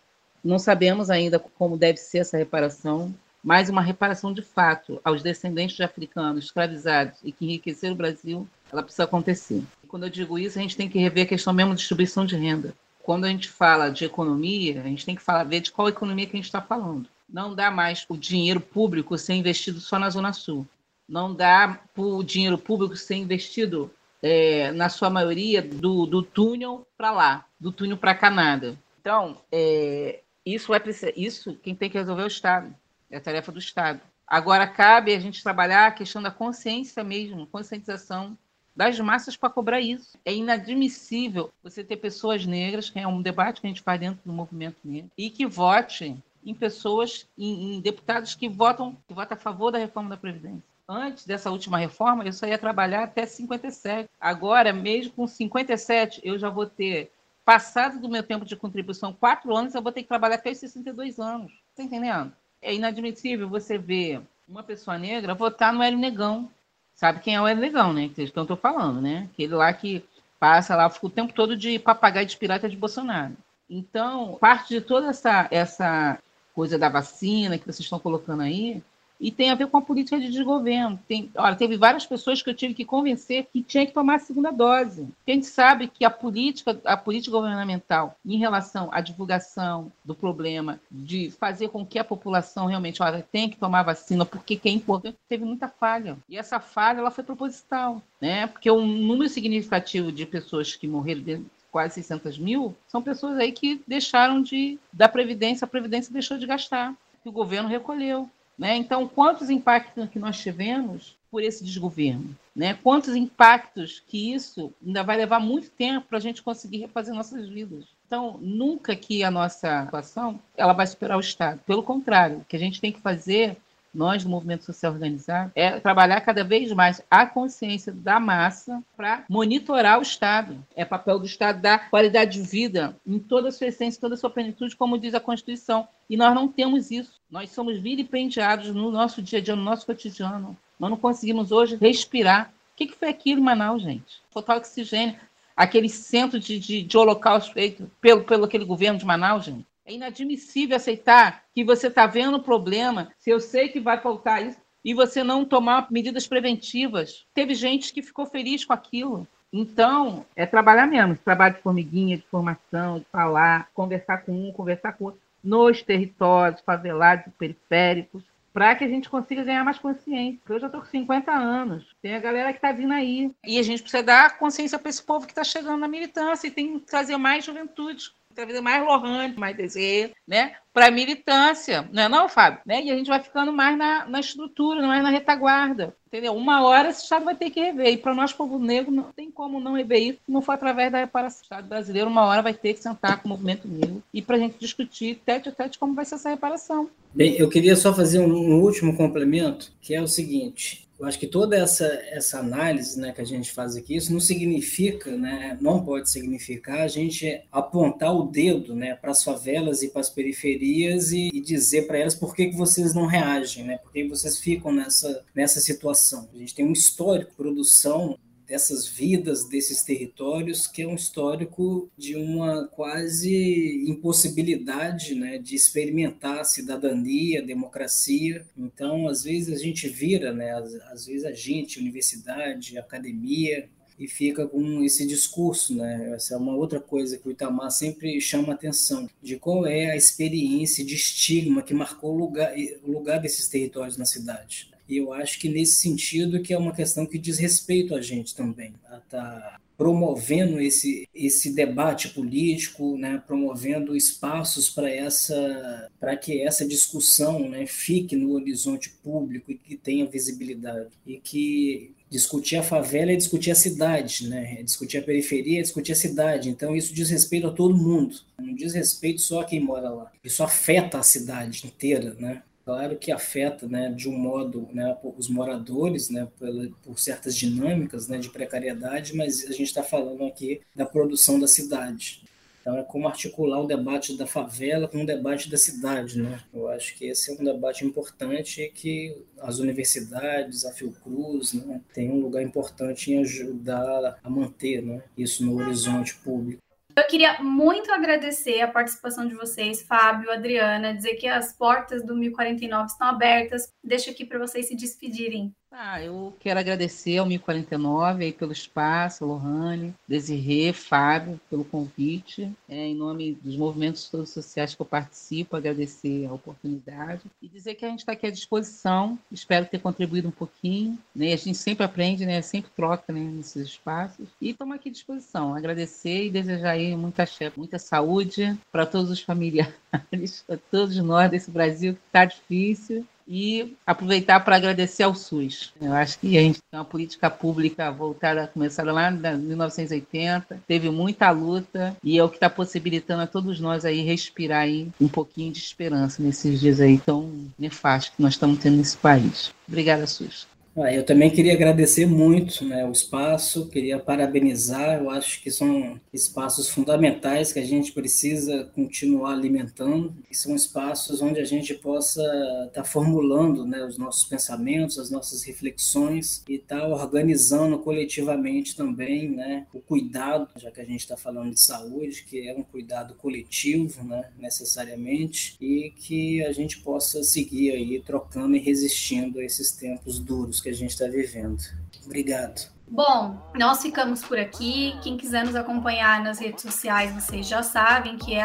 Não sabemos ainda como deve ser essa reparação, mas uma reparação de fato aos descendentes de africanos escravizados e que enriqueceram o Brasil, ela precisa acontecer. E quando eu digo isso, a gente tem que rever a questão mesmo de distribuição de renda. Quando a gente fala de economia, a gente tem que falar, ver de qual economia que a gente está falando. Não dá mais o dinheiro público ser investido só na Zona Sul. Não dá o dinheiro público ser investido, é, na sua maioria, do, do túnel para lá, do túnel para Canadá. Então, é, isso, é, isso quem tem que resolver é o Estado. É a tarefa do Estado. Agora, cabe a gente trabalhar a questão da consciência mesmo, conscientização das massas para cobrar isso. É inadmissível você ter pessoas negras, que é um debate que a gente faz dentro do movimento negro, e que votem em pessoas, em, em deputados que votam, que votam a favor da reforma da Previdência. Antes dessa última reforma, eu só ia trabalhar até 57. Agora, mesmo com 57, eu já vou ter passado do meu tempo de contribuição quatro anos, eu vou ter que trabalhar até os 62 anos. Está entendendo? É inadmissível você ver uma pessoa negra votar no Hélio Negão. Sabe quem é o Hélio Negão, né? Que eu estou falando, né? Aquele lá que passa lá, fica o tempo todo de papagaio de pirata de Bolsonaro. Então, parte de toda essa, essa coisa da vacina que vocês estão colocando aí, e tem a ver com a política de desgoverno. Tem, olha, teve várias pessoas que eu tive que convencer que tinha que tomar a segunda dose. a gente sabe que a política, a política governamental em relação à divulgação do problema, de fazer com que a população realmente olha, tem que tomar vacina, porque que é importante, teve muita falha. E essa falha ela foi proposital, né? Porque um número significativo de pessoas que morreram quase 600 mil, são pessoas aí que deixaram de da previdência, a previdência deixou de gastar, que o governo recolheu, né? Então, quantos impactos que nós tivemos por esse desgoverno, né? Quantos impactos que isso ainda vai levar muito tempo para a gente conseguir refazer nossas vidas. Então, nunca que a nossa situação ela vai superar o Estado. Pelo contrário, o que a gente tem que fazer nós do movimento social organizado, é trabalhar cada vez mais a consciência da massa para monitorar o Estado. É papel do Estado dar qualidade de vida em toda a sua essência, toda a sua plenitude, como diz a Constituição. E nós não temos isso. Nós somos vilipendiados no nosso dia a dia, no nosso cotidiano. Nós não conseguimos hoje respirar. O que, foi aquilo em Manaus, gente? Faltar oxigênio. Aquele centro de, de, de holocausto feito pelo, pelo aquele governo de Manaus, gente. É inadmissível aceitar que você está vendo o problema, se eu sei que vai faltar isso, e você não tomar medidas preventivas. Teve gente que ficou feliz com aquilo. Então, é trabalhar mesmo, trabalho de formiguinha, de formação, de falar, conversar com um, conversar com outro, nos territórios favelados periféricos, para que a gente consiga ganhar mais consciência. Eu já estou com 50 anos, tem a galera que está vindo aí. E a gente precisa dar consciência para esse povo que está chegando na militância e tem que trazer mais juventude trazer mais Lohane, mais desejo, né? Para a militância, não é não, Fábio? Né? E a gente vai ficando mais na, na estrutura, mais na retaguarda. Entendeu? Uma hora esse Estado vai ter que rever. E para nós, povo negro, não tem como não rever isso, não for através da reparação. O Estado brasileiro, uma hora, vai ter que sentar com o movimento negro e para a gente discutir tete a tete como vai ser essa reparação. Bem, eu queria só fazer um último complemento, que é o seguinte: eu acho que toda essa, essa análise né, que a gente faz aqui, isso não significa, né, não pode significar a gente apontar o dedo né, para as favelas e para as periferias e, e dizer para elas por que, que vocês não reagem, né, por que vocês ficam nessa, nessa situação. A gente tem um histórico de produção dessas vidas, desses territórios, que é um histórico de uma quase impossibilidade né, de experimentar a cidadania, a democracia. Então, às vezes, a gente vira, né, às, às vezes, a gente, universidade, academia, e fica com esse discurso, né? Essa é uma outra coisa que o Itamar sempre chama atenção, de qual é a experiência de estigma que marcou o lugar, o lugar desses territórios na cidade. E eu acho que nesse sentido que é uma questão que diz respeito a gente também. Tá promovendo esse, esse debate político, né, promovendo espaços para essa para que essa discussão né, fique no horizonte público e que tenha visibilidade e que discutir a favela é discutir a cidade, né? É discutir a periferia é discutir a cidade. Então isso diz respeito a todo mundo, não diz respeito só a quem mora lá. Isso afeta a cidade inteira, né? Claro que afeta, né, de um modo, né, os moradores, né, por, por certas dinâmicas, né, de precariedade, mas a gente está falando aqui da produção da cidade. Então é como articular o debate da favela com o debate da cidade, né? Eu acho que esse é um debate importante que as universidades, a Fiocruz, né, tem um lugar importante em ajudar a manter, né, isso no horizonte público. Eu queria muito agradecer a participação de vocês, Fábio, Adriana, dizer que as portas do 1049 estão abertas. Deixo aqui para vocês se despedirem. Ah, eu quero agradecer ao 1049 aí pelo espaço, Lohane, Desirê, Fábio, pelo convite. É, em nome dos movimentos todos sociais que eu participo, agradecer a oportunidade e dizer que a gente está aqui à disposição. Espero ter contribuído um pouquinho. Né? A gente sempre aprende, né? sempre troca né? nesses espaços. E estamos aqui à disposição. Agradecer e desejar aí muita, muita saúde para todos os familiares, [LAUGHS] para todos nós desse Brasil que está difícil e aproveitar para agradecer ao SUS. Eu acho que a gente tem uma política pública voltada, começada lá em 1980, teve muita luta e é o que está possibilitando a todos nós aí respirar aí um pouquinho de esperança nesses dias aí tão nefastos que nós estamos tendo nesse país. Obrigada, SUS. Ah, eu também queria agradecer muito né, o espaço, queria parabenizar, eu acho que são espaços fundamentais que a gente precisa continuar alimentando, que são espaços onde a gente possa estar tá formulando né, os nossos pensamentos, as nossas reflexões e estar tá organizando coletivamente também né, o cuidado, já que a gente está falando de saúde, que é um cuidado coletivo né, necessariamente, e que a gente possa seguir aí trocando e resistindo a esses tempos duros que a gente está vivendo. Obrigado. Bom, nós ficamos por aqui. Quem quiser nos acompanhar nas redes sociais, vocês já sabem que é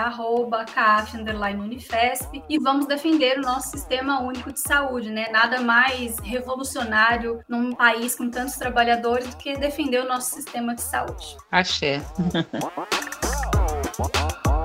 @caf_unifesp e vamos defender o nosso sistema único de saúde, né? Nada mais revolucionário num país com tantos trabalhadores do que defender o nosso sistema de saúde. Axé. [LAUGHS]